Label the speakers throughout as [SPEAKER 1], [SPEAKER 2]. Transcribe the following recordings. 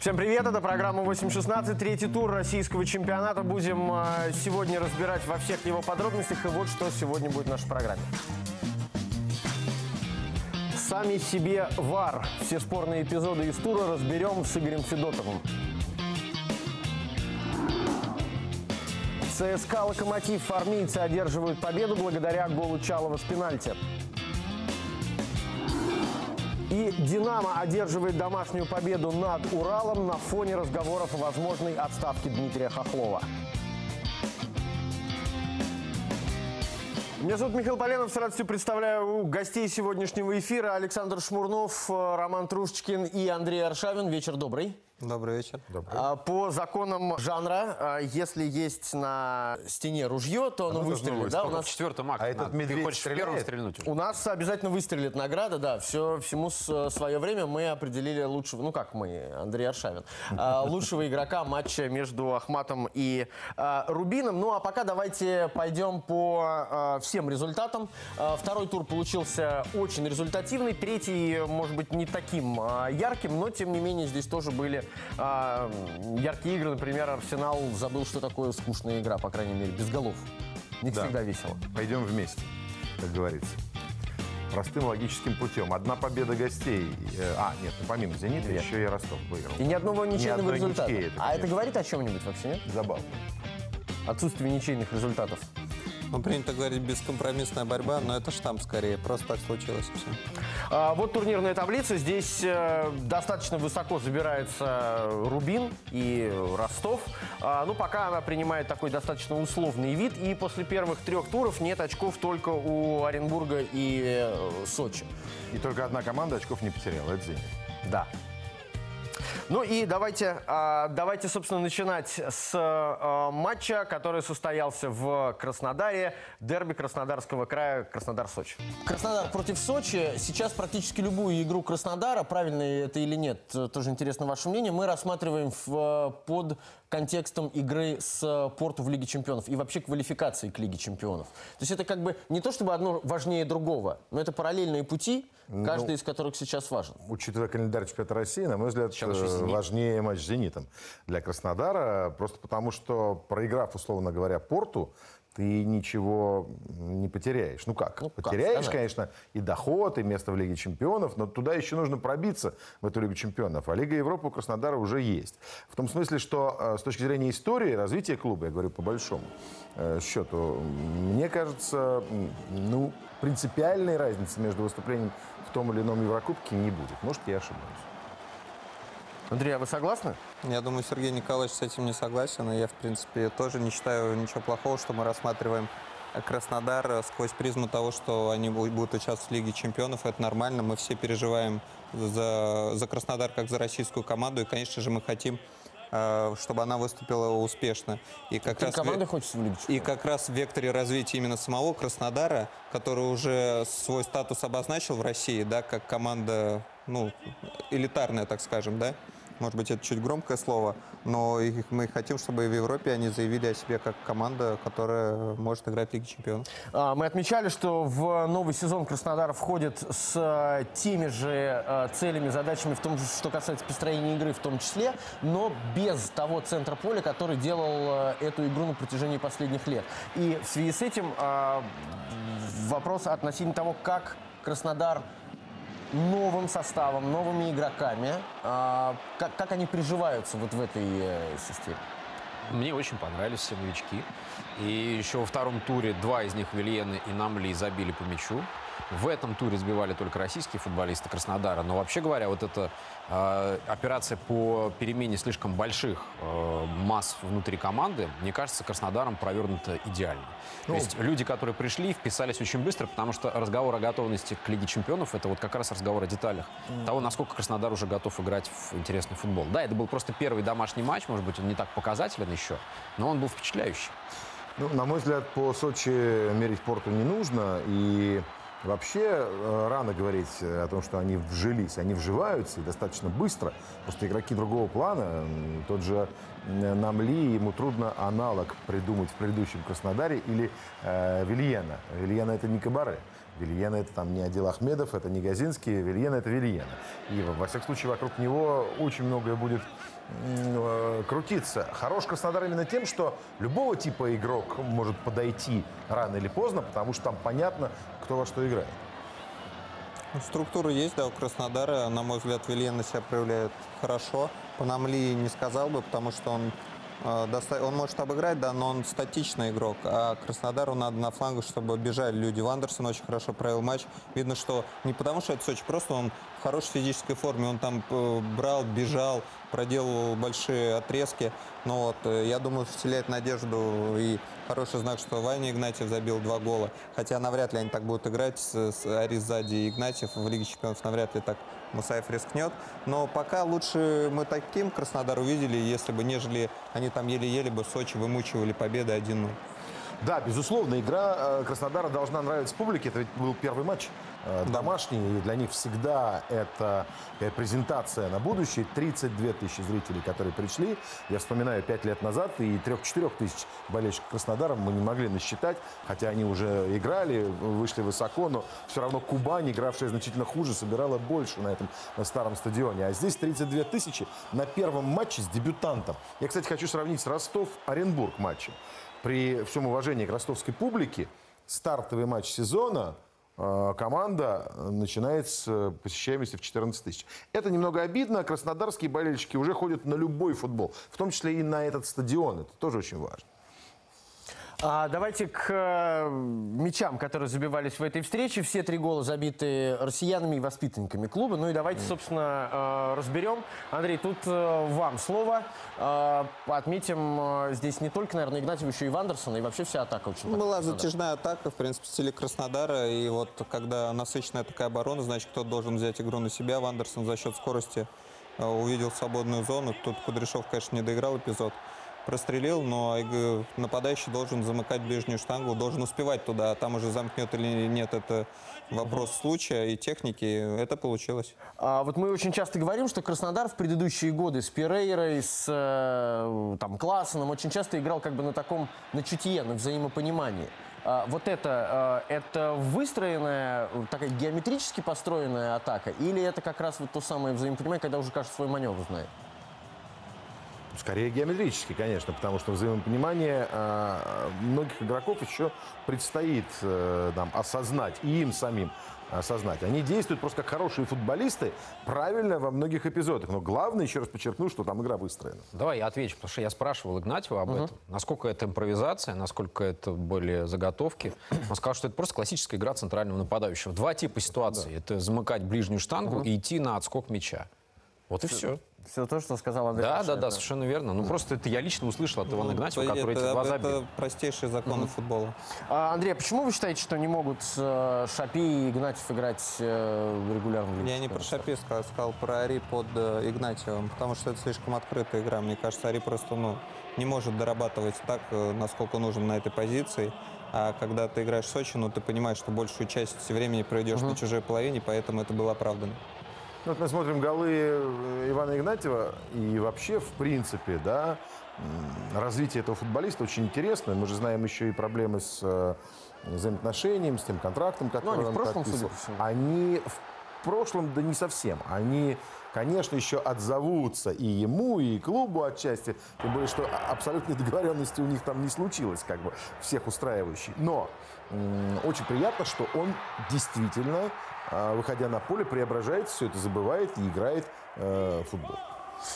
[SPEAKER 1] Всем привет, это программа 8.16, третий тур российского чемпионата. Будем э, сегодня разбирать во всех его подробностях, и вот что сегодня будет в нашей программе. Сами себе ВАР. Все спорные эпизоды из тура разберем с Игорем Федотовым. ЦСКА «Локомотив» армейцы одерживают победу благодаря голу Чалова с пенальти. И «Динамо» одерживает домашнюю победу над Уралом на фоне разговоров о возможной отставке Дмитрия Хохлова. Меня зовут Михаил Поленов. С радостью представляю гостей сегодняшнего эфира. Александр Шмурнов, Роман Трушечкин и Андрей Аршавин. Вечер добрый.
[SPEAKER 2] Добрый вечер.
[SPEAKER 1] Добрый. А, по законам жанра, а, если есть на стене ружье, то оно, оно выстрелит. Да,
[SPEAKER 3] у нас четвертым акт.
[SPEAKER 1] А этот медведь Ты хочешь стреляет? первым стрельнуть? У нас обязательно выстрелит награда, да. Все, всему свое время мы определили лучшего, ну как мы, Андрей Аршавин, а, лучшего игрока матча между Ахматом и Рубином. Ну а пока давайте пойдем по всем результатам. Второй тур получился очень результативный. Третий, может быть, не таким ярким, но тем не менее здесь тоже были а, яркие игры, например, Арсенал забыл, что такое скучная игра, по крайней мере, без голов. Не да. всегда весело.
[SPEAKER 4] Пойдем вместе, как говорится. Простым логическим путем. Одна победа гостей. Э, а, нет, ну, помимо «Зенита» нет. еще и Ростов выиграл.
[SPEAKER 1] И ни одного ничейного ни результата. Ничьей, это, а это говорит о чем-нибудь вообще, нет?
[SPEAKER 4] Забавно.
[SPEAKER 1] Отсутствие ничейных результатов.
[SPEAKER 2] Ну, принято говорить бескомпромиссная борьба, но это штамп скорее. Просто так случилось все.
[SPEAKER 1] А, вот турнирная таблица. Здесь э, достаточно высоко забирается Рубин и Ростов. А, ну, пока она принимает такой достаточно условный вид. И после первых трех туров нет очков только у Оренбурга и э, Сочи.
[SPEAKER 4] И только одна команда очков не потеряла. Это «Зенит».
[SPEAKER 1] Да. Ну и давайте, а, давайте, собственно, начинать с а, матча, который состоялся в Краснодаре. Дерби Краснодарского края Краснодар-Сочи. Краснодар против Сочи. Сейчас практически любую игру Краснодара, правильно это или нет, тоже интересно ваше мнение, мы рассматриваем в, под контекстом игры с Порту в Лиге Чемпионов и вообще квалификации к Лиге Чемпионов. То есть это как бы не то, чтобы одно важнее другого, но это параллельные пути, каждый ну, из которых сейчас важен.
[SPEAKER 4] Учитывая календарь чемпионата России, на мой взгляд, э, важнее матч с «Зенитом» для Краснодара, просто потому что, проиграв, условно говоря, «Порту», ты ничего не потеряешь. Ну как? Ну, потеряешь, как конечно, и доход, и место в Лиге чемпионов, но туда еще нужно пробиться, в эту Лигу чемпионов. А Лига Европы у Краснодара уже есть. В том смысле, что э, с точки зрения истории, развития клуба, я говорю по большому э, счету, мне кажется, ну, принципиальной разницы между выступлением в том или ином Еврокубке не будет. Может, я ошибаюсь.
[SPEAKER 1] Андрей, а вы согласны?
[SPEAKER 2] Я думаю, Сергей Николаевич с этим не согласен. И я, в принципе, тоже не считаю ничего плохого, что мы рассматриваем Краснодар сквозь призму того, что они будут участвовать в Лиге чемпионов. Это нормально. Мы все переживаем за, за Краснодар как за российскую команду. И, конечно же, мы хотим э, чтобы она выступила успешно.
[SPEAKER 1] И как, раз команды в... хочется в Лиге
[SPEAKER 2] И как раз в векторе развития именно самого Краснодара, который уже свой статус обозначил в России, да, как команда, ну, элитарная, так скажем, да, может быть, это чуть громкое слово, но мы хотим, чтобы в Европе они заявили о себе как команда, которая может играть в Лиге Чемпионов.
[SPEAKER 1] А, мы отмечали, что в новый сезон Краснодар входит с э, теми же э, целями, задачами, в том, что касается построения игры в том числе, но без того центра поля, который делал э, эту игру на протяжении последних лет. И в связи с этим вопрос относительно того, как Краснодар новым составом, новыми игроками. А, как, как они приживаются вот в этой э, системе?
[SPEAKER 3] Мне очень понравились все новички. И еще во втором туре два из них, Вильены и Намли, забили по мячу. В этом туре сбивали только российские футболисты Краснодара. Но вообще говоря, вот эта э, операция по перемене слишком больших э, масс внутри команды, мне кажется, Краснодаром провернута идеально. Ну, То есть люди, которые пришли, вписались очень быстро, потому что разговор о готовности к Лиге Чемпионов это вот как раз разговор о деталях. Mm. Того, насколько Краснодар уже готов играть в интересный футбол. Да, это был просто первый домашний матч, может быть, он не так показателен еще, но он был впечатляющий.
[SPEAKER 4] Ну, на мой взгляд, по Сочи мерить порту не нужно. И Вообще э, рано говорить о том, что они вжились. Они вживаются и достаточно быстро. Просто игроки другого плана. Тот же Намли, ему трудно аналог придумать в предыдущем Краснодаре или э, Вильена. Вильена это не Кабаре. Вильена это там не Адил Ахмедов, это не Газинский, Вильена это Вильена. И во всяком случае вокруг него очень многое будет э, крутиться. Хорош Краснодар именно тем, что любого типа игрок может подойти рано или поздно, потому что там понятно, кто во что играет.
[SPEAKER 2] Ну, структура есть, да, у Краснодара. На мой взгляд, Вильена себя проявляет хорошо. По Намли не сказал бы, потому что он а, он может обыграть, да, но он статичный игрок. А Краснодару надо на флангу, чтобы бежали люди. Вандерсон очень хорошо провел матч. Видно, что не потому, что это Сочи, просто он в хорошей физической форме. Он там э, брал, бежал, проделывал большие отрезки. Но вот э, я думаю, вселяет надежду и хороший знак, что Ваня Игнатьев забил два гола. Хотя навряд ли они так будут играть с, с Ари сзади и Игнатьев в Лиге Чемпионов. Навряд ли так Мусаев рискнет. Но пока лучше мы таким Краснодар увидели, если бы, нежели они там еле-еле бы Сочи вымучивали победы 1-0.
[SPEAKER 4] Да, безусловно, игра э, Краснодара должна нравиться публике. Это ведь был первый матч э, домашний, и для них всегда это презентация на будущее. 32 тысячи зрителей, которые пришли. Я вспоминаю 5 лет назад, и 3-4 тысяч болельщиков Краснодара мы не могли насчитать, хотя они уже играли, вышли высоко, но все равно Кубань, игравшая значительно хуже, собирала больше на этом на старом стадионе. А здесь 32 тысячи на первом матче с дебютантом. Я, кстати, хочу сравнить с Ростов-Оренбург матчем при всем уважении к ростовской публике, стартовый матч сезона э, команда начинает с посещаемости в 14 тысяч. Это немного обидно. Краснодарские болельщики уже ходят на любой футбол, в том числе и на этот стадион. Это тоже очень важно.
[SPEAKER 1] А давайте к э, мячам, которые забивались в этой встрече. Все три гола забиты россиянами и воспитанниками клуба. Ну и давайте, собственно, э, разберем. Андрей, тут э, вам слово. Отметим здесь не только, наверное, Игнатьев, еще и Вандерсон, и вообще вся атака очень
[SPEAKER 2] Была затяжная атака, в принципе, в стиле Краснодара. И вот когда насыщенная такая оборона, значит, кто должен взять игру на себя. Вандерсон за счет скорости увидел свободную зону. Тут Кудряшов, конечно, не доиграл эпизод прострелил, но нападающий должен замыкать ближнюю штангу, должен успевать туда, а там уже замкнет или нет, это вопрос случая и техники. Это получилось.
[SPEAKER 1] А, вот мы очень часто говорим, что Краснодар в предыдущие годы с Перейрой, с э, там, Классеном очень часто играл как бы на таком, на чутье, на взаимопонимании. А, вот это, э, это выстроенная, такая геометрически построенная атака, или это как раз вот то самое взаимопонимание, когда уже каждый свой маневр знает?
[SPEAKER 4] Скорее геометрически, конечно, потому что взаимопонимание э, многих игроков еще предстоит э, нам осознать, и им самим осознать. Они действуют просто как хорошие футболисты, правильно во многих эпизодах. Но главное, еще раз подчеркну, что там игра выстроена.
[SPEAKER 3] Давай я отвечу, потому что я спрашивал Игнатьева об угу. этом. Насколько это импровизация, насколько это были заготовки. Он сказал, что это просто классическая игра центрального нападающего. Два типа ситуаций. Да. Это замыкать ближнюю штангу угу. и идти на отскок мяча. Вот и все.
[SPEAKER 1] Все то, что сказал Андрей.
[SPEAKER 3] Да, да, да, совершенно верно. Ну, просто это я лично услышал от Ивана ну, Игнатьева, который эти два забил. Это
[SPEAKER 2] простейшие законы футбола.
[SPEAKER 1] А, Андрей, а почему вы считаете, что не могут э, Шапи и Игнатьев играть э, регулярно?
[SPEAKER 2] Я не про Шапи сказал, сказал про Ари под э, Игнатьевым, потому что это слишком открытая игра. Мне кажется, Ари просто ну, не может дорабатывать так, насколько нужно на этой позиции. А когда ты играешь в Сочи, ну, ты понимаешь, что большую часть времени проведешь uh-huh. на чужой половине, поэтому это было оправдано.
[SPEAKER 4] Ну, вот мы смотрим голы э, Ивана Игнатьева, и вообще, в принципе, да, развитие этого футболиста очень интересно. Мы же знаем еще и проблемы с э, взаимоотношением, с тем контрактом, который
[SPEAKER 1] ну, они он в прошлом, подписывал.
[SPEAKER 4] Они в прошлом, да не совсем. Они, конечно, еще отзовутся и ему, и клубу отчасти. Тем более, что абсолютной договоренности у них там не случилось, как бы, всех устраивающей. Но очень приятно, что он действительно а, выходя на поле, преображается, все это забывает и играет э, футбол.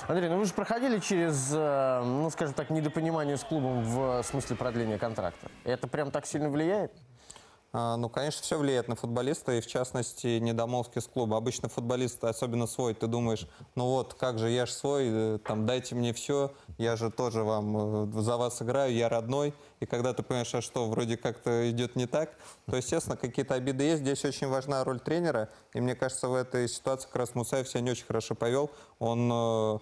[SPEAKER 1] Андрей, ну вы же проходили через, э, ну скажем так, недопонимание с клубом в смысле продления контракта. Это прям так сильно влияет?
[SPEAKER 2] А, ну, конечно, все влияет на футболиста, и в частности, недомолвки с клуба. Обычно футболист, особенно свой, ты думаешь, ну вот, как же, я же свой, э, там, дайте мне все, я же тоже вам э, за вас играю, я родной. И когда ты понимаешь, а что, вроде как-то идет не так, то, естественно, какие-то обиды есть. Здесь очень важна роль тренера, и мне кажется, в этой ситуации как раз Мусаев себя не очень хорошо повел. Он э,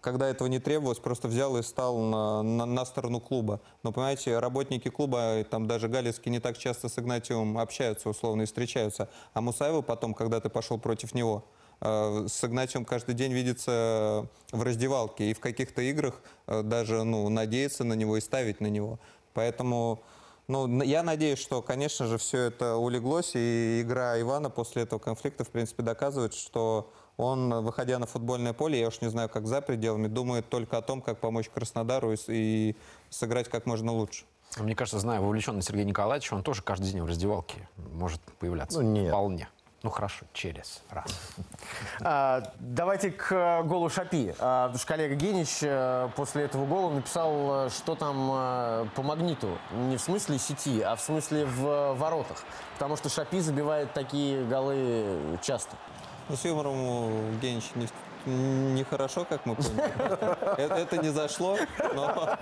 [SPEAKER 2] когда этого не требовалось, просто взял и стал на, на, на сторону клуба. Но, понимаете, работники клуба, там даже Галицкий не так часто с Игнатьевым общаются условно и встречаются. А Мусаеву потом, когда ты пошел против него, э, с Игнатьевым каждый день видится в раздевалке и в каких-то играх э, даже ну, надеяться на него и ставить на него. Поэтому Ну, я надеюсь, что, конечно же, все это улеглось, и игра Ивана после этого конфликта, в принципе, доказывает, что он, выходя на футбольное поле, я уж не знаю, как за пределами, думает только о том, как помочь Краснодару и, и сыграть как можно лучше.
[SPEAKER 3] Мне кажется, зная вовлеченный Сергей Николаевич, он тоже каждый день в раздевалке может появляться.
[SPEAKER 1] Ну, нет.
[SPEAKER 3] Вполне. Ну хорошо, через раз.
[SPEAKER 1] А, давайте к э, голу Шапи. А, потому что коллега Генич э, после этого гола написал, э, что там по магниту. Не в смысле сети, а в смысле в воротах. Потому что Шапи забивает такие голы часто.
[SPEAKER 2] Ну, с юмором Генич не, нехорошо, как мы поняли. Это, это не зашло, но...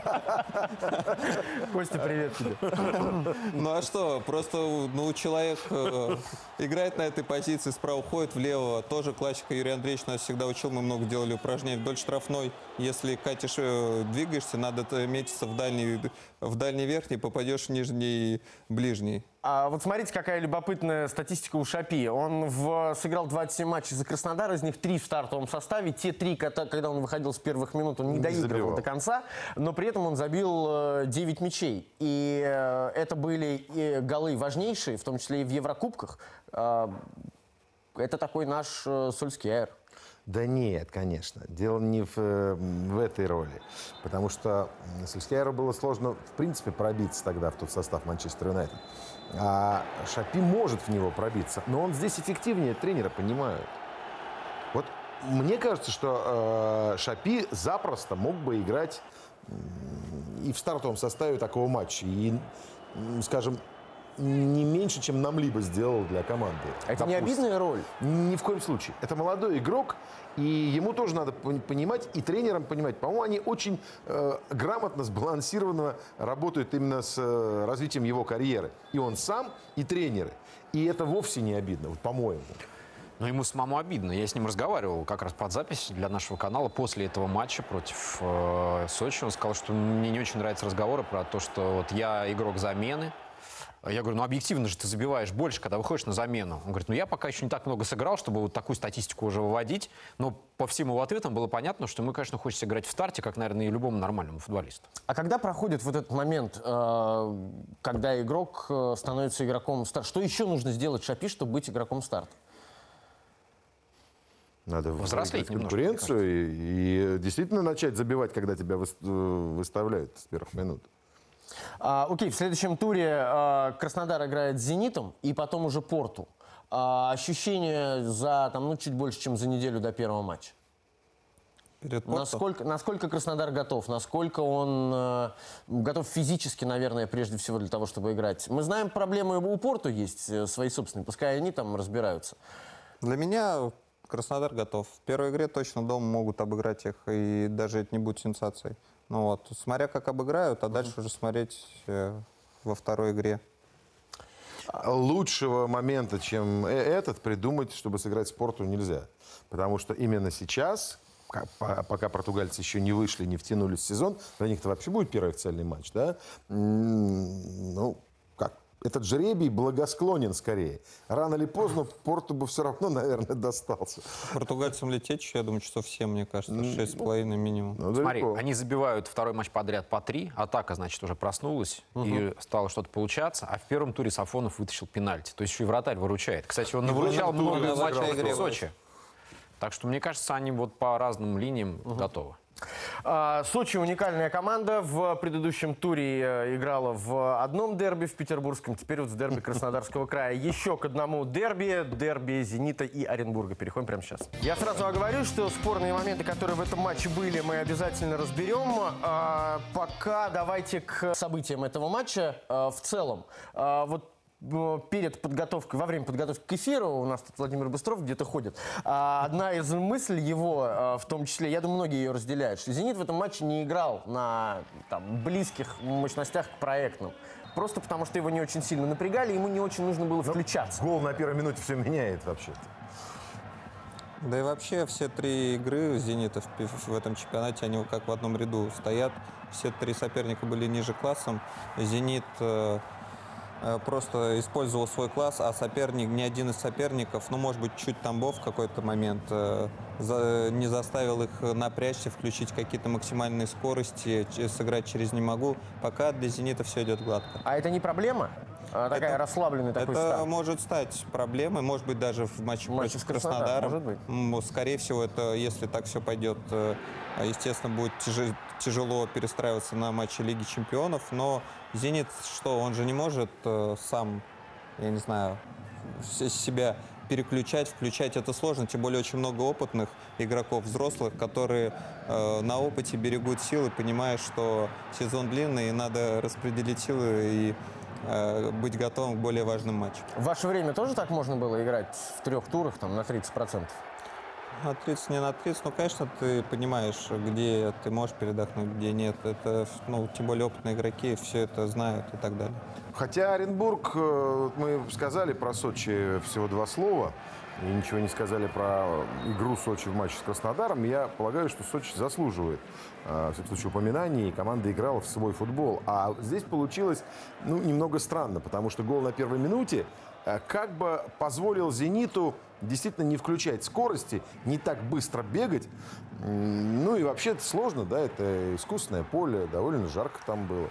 [SPEAKER 1] Костя, привет тебе.
[SPEAKER 2] Ну а что, просто ну, человек э, играет на этой позиции, справа уходит влево. Тоже классика Юрий Андреевич нас всегда учил, мы много делали упражнений вдоль штрафной. Если катишь, э, двигаешься, надо метиться в дальний, в дальний верхний, попадешь в нижний ближний.
[SPEAKER 1] А вот смотрите, какая любопытная статистика у Шапи. Он в, сыграл 27 матчей за Краснодар, из них три в стартовом составе. Те три, когда он выходил с первых минут, он не, не доигрывал до конца, но при этом он забил 9 э, мячей. И э, это были и голы важнейшие, в том числе и в Еврокубках. А, это такой наш э, Сульский Аэр.
[SPEAKER 4] Да нет, конечно. Дело не в, в этой роли. Потому что Сульскияру было сложно, в принципе, пробиться тогда в тот состав Манчестер Юнайтед. А Шапи может в него пробиться, но он здесь эффективнее тренера, понимают. Вот мне кажется, что э, Шапи запросто мог бы играть и в стартовом составе такого матча. И, скажем, не меньше, чем нам либо сделал для команды.
[SPEAKER 1] Это Допустим. не обидная роль?
[SPEAKER 4] Ни в коем случае. Это молодой игрок, и ему тоже надо понимать, и тренерам понимать. По-моему, они очень э, грамотно, сбалансированно работают именно с э, развитием его карьеры. И он сам, и тренеры. И это вовсе не обидно, вот, по-моему.
[SPEAKER 3] Но ему самому обидно. Я с ним разговаривал как раз под запись для нашего канала после этого матча против э, Сочи. Он сказал, что мне не очень нравятся разговоры про то, что вот я игрок замены, я говорю, ну объективно же ты забиваешь больше, когда выходишь на замену. Он говорит, ну я пока еще не так много сыграл, чтобы вот такую статистику уже выводить. Но по всем его ответам было понятно, что мы, конечно, хочется играть в старте, как, наверное, и любому нормальному футболисту.
[SPEAKER 1] А когда проходит вот этот момент, э, когда игрок э, становится игроком старта? Что еще нужно сделать Шапи, чтобы быть игроком старта?
[SPEAKER 4] Надо взрослеть конкуренцию и, и действительно начать забивать, когда тебя э, выставляют с первых минут.
[SPEAKER 1] А, окей, в следующем туре а, Краснодар играет с «Зенитом» и потом уже «Порту». А, ощущения за там, ну, чуть больше, чем за неделю до первого матча?
[SPEAKER 2] Перед
[SPEAKER 1] насколько, насколько Краснодар готов? Насколько он э, готов физически, наверное, прежде всего для того, чтобы играть? Мы знаем, проблемы у Порту есть э, свои собственные, пускай они там разбираются.
[SPEAKER 2] Для меня Краснодар готов. В первой игре точно дома могут обыграть их, и даже это не будет сенсацией. Ну вот, смотря как обыграют, а дальше уже смотреть э, во второй игре.
[SPEAKER 4] Лучшего момента, чем э, этот, придумать, чтобы сыграть спорту, нельзя. Потому что именно сейчас, пока португальцы еще не вышли, не втянулись в сезон, для них это вообще будет первый официальный матч, да? Ну, этот жребий благосклонен скорее. Рано или поздно Порту бы все равно, наверное, достался.
[SPEAKER 2] Португальцам лететь еще, я думаю, что всем, мне кажется, шесть с половиной минимум.
[SPEAKER 3] Ну, Смотри, они забивают второй матч подряд по три. Атака, значит, уже проснулась угу. и стало что-то получаться. А в первом туре Сафонов вытащил пенальти. То есть еще и вратарь выручает. Кстати, он выручал много в матчах в Сочи. Так что, мне кажется, они вот по разным линиям угу. готовы.
[SPEAKER 1] А, Сочи уникальная команда. В предыдущем туре э, играла в одном дерби в Петербургском, теперь вот в дерби Краснодарского края. Еще к одному дерби, дерби «Зенита» и Оренбурга. Переходим прямо сейчас. Я сразу оговорю, что спорные моменты, которые в этом матче были, мы обязательно разберем. А, пока давайте к событиям этого матча а, в целом. А, вот перед подготовкой, во время подготовки к эфиру, у нас тут Владимир Быстров где-то ходит, а, одна из мыслей его, а, в том числе, я думаю, многие ее разделяют, что «Зенит» в этом матче не играл на там, близких мощностях к проектным. Просто потому, что его не очень сильно напрягали, ему не очень нужно было ну, включаться.
[SPEAKER 4] Гол на первой минуте все меняет вообще-то.
[SPEAKER 2] Да и вообще все три игры «Зенита» в, этом чемпионате, они как в одном ряду стоят. Все три соперника были ниже классом. «Зенит» э, э, просто использовал свой класс, а соперник, ни один из соперников, ну, может быть, чуть Тамбов в какой-то момент, э, за, не заставил их напрячься, включить какие-то максимальные скорости, сыграть через не могу. Пока для «Зенита» все идет гладко.
[SPEAKER 1] А это не проблема? А, такая
[SPEAKER 2] Это-
[SPEAKER 1] расслабленный такой
[SPEAKER 2] Это
[SPEAKER 1] старт?
[SPEAKER 2] может стать проблемой, может быть, даже в матче,
[SPEAKER 1] В матче
[SPEAKER 2] против
[SPEAKER 1] с Краснодаром,
[SPEAKER 2] Краснодара.
[SPEAKER 1] может быть.
[SPEAKER 2] Скорее всего, это, если так все пойдет, э, естественно, будет тяже- тяжело перестраиваться на матчи Лиги Чемпионов. Но «Зенит» что, он же не может э, сам, я не знаю, себя переключать, включать это сложно, тем более очень много опытных игроков, взрослых, которые э, на опыте берегут силы, понимая, что сезон длинный, и надо распределить силы и быть готовым к более важным матчам.
[SPEAKER 1] В ваше время тоже так можно было играть в трех турах там, на 30%?
[SPEAKER 2] На 30, не на 30, ну, конечно, ты понимаешь, где ты можешь передохнуть, где нет. Это, ну, тем более опытные игроки все это знают и так далее.
[SPEAKER 4] Хотя Оренбург, э, вот мы сказали про Сочи всего два слова, и ничего не сказали про игру Сочи в матче с Краснодаром, я полагаю, что Сочи заслуживает, э, в всяком случае, упоминаний, и команда играла в свой футбол. А здесь получилось, ну, немного странно, потому что гол на первой минуте э, как бы позволил «Зениту» действительно не включать скорости, не так быстро бегать. Ну и вообще это сложно, да, это искусственное поле, довольно жарко там было.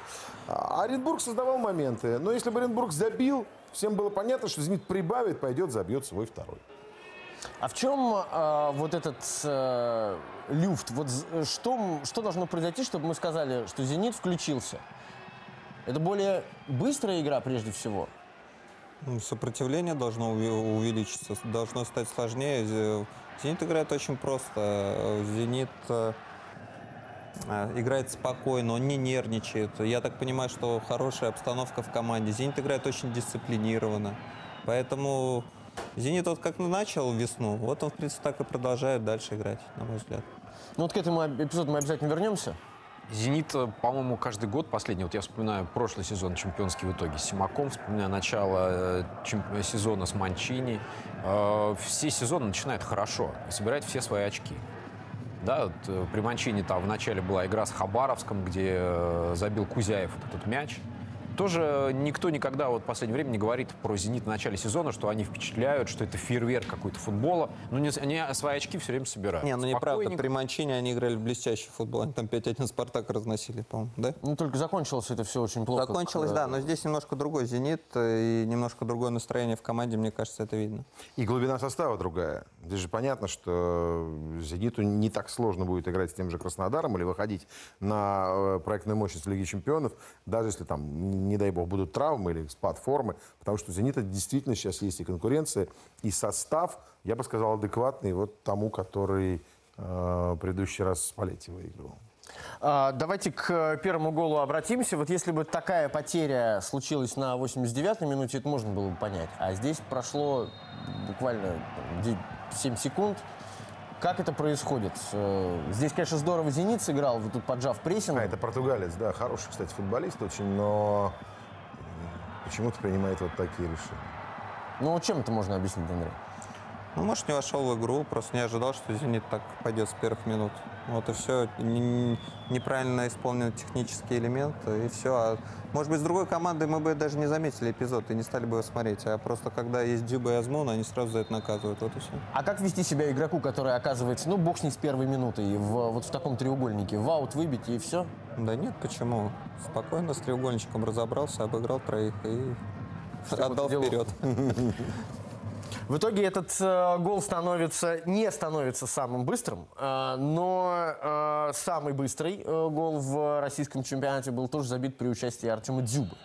[SPEAKER 4] А Оренбург создавал моменты, но если бы Оренбург забил, всем было понятно, что «Зенит» прибавит, пойдет, забьет свой второй.
[SPEAKER 1] А в чем э, вот этот э, люфт? Вот з- что, что должно произойти, чтобы мы сказали, что «Зенит» включился? Это более быстрая игра прежде всего?
[SPEAKER 2] Ну, Сопротивление должно увеличиться, должно стать сложнее. Зе- «Зенит» играет очень просто. «Зенит» э, э, играет спокойно, он не нервничает. Я так понимаю, что хорошая обстановка в команде. «Зенит» играет очень дисциплинированно. Поэтому «Зенит» вот как начал весну, вот он, в принципе, так и продолжает дальше играть, на мой взгляд.
[SPEAKER 1] Ну вот к этому эпизоду мы обязательно вернемся.
[SPEAKER 3] «Зенит», э, по-моему, каждый год, последний, вот я вспоминаю прошлый сезон чемпионский в итоге с Симаком, вспоминаю начало э, чем- сезона с Манчини. Э, Все сезоны начинают хорошо и собирают все свои очки. Да, вот, э, при Манчини там в начале была игра с Хабаровском, где э, забил Кузяев вот этот мяч. Тоже никто никогда вот в последнее время не говорит про «Зенит» в начале сезона, что они впечатляют, что это фейерверк какой-то футбола. Но не- они свои очки все время собирают.
[SPEAKER 2] Не, ну неправда. При Манчине они играли в блестящий футбол. Они там 5-1 Спартак разносили, по-моему, да?
[SPEAKER 1] Ну только закончилось это все очень плохо.
[SPEAKER 2] Закончилось, да, но здесь немножко другой «Зенит» и немножко другое настроение в команде, мне кажется, это видно.
[SPEAKER 4] И глубина состава другая. Здесь же понятно, что «Зениту» не так сложно будет играть с тем же Краснодаром или выходить на э, проектную мощность Лиги Чемпионов, даже если там, не дай бог, будут травмы или спад формы, потому что у «Зенита» действительно сейчас есть и конкуренция, и состав, я бы сказал, адекватный вот тому, который э, предыдущий раз Спалетти выигрывал.
[SPEAKER 1] А, Давайте к первому голу обратимся. Вот если бы такая потеря случилась на 89-й минуте, это можно было бы понять. А здесь прошло буквально там, де- 7 секунд. Как это происходит? Э, Здесь, конечно, здорово «Зенит» сыграл, вот тут поджав прессинг.
[SPEAKER 4] А, это португалец, да, хороший, кстати, футболист очень, но почему-то принимает вот такие решения.
[SPEAKER 1] Ну, чем это можно объяснить, Андрей?
[SPEAKER 2] Ну, может, не вошел в игру, просто не ожидал, что «Зенит» так пойдет с первых минут. Вот и все. Неправильно исполнены технические элементы, и все. А, может быть, с другой командой мы бы даже не заметили эпизод и не стали бы его смотреть. А просто когда есть Дюба и Азмун, они сразу за это наказывают. Вот и все.
[SPEAKER 1] А как вести себя игроку, который оказывается, ну, бог с ней с первой минуты, и в, вот в таком треугольнике, в аут выбить и все?
[SPEAKER 2] Да нет, почему? Спокойно с треугольничком разобрался, обыграл троих и отдал
[SPEAKER 1] делов.
[SPEAKER 2] вперед.
[SPEAKER 1] В итоге этот э, гол становится, не становится самым быстрым, э, но э, самый быстрый э, гол в российском чемпионате был тоже забит при участии Артема Дзюбы.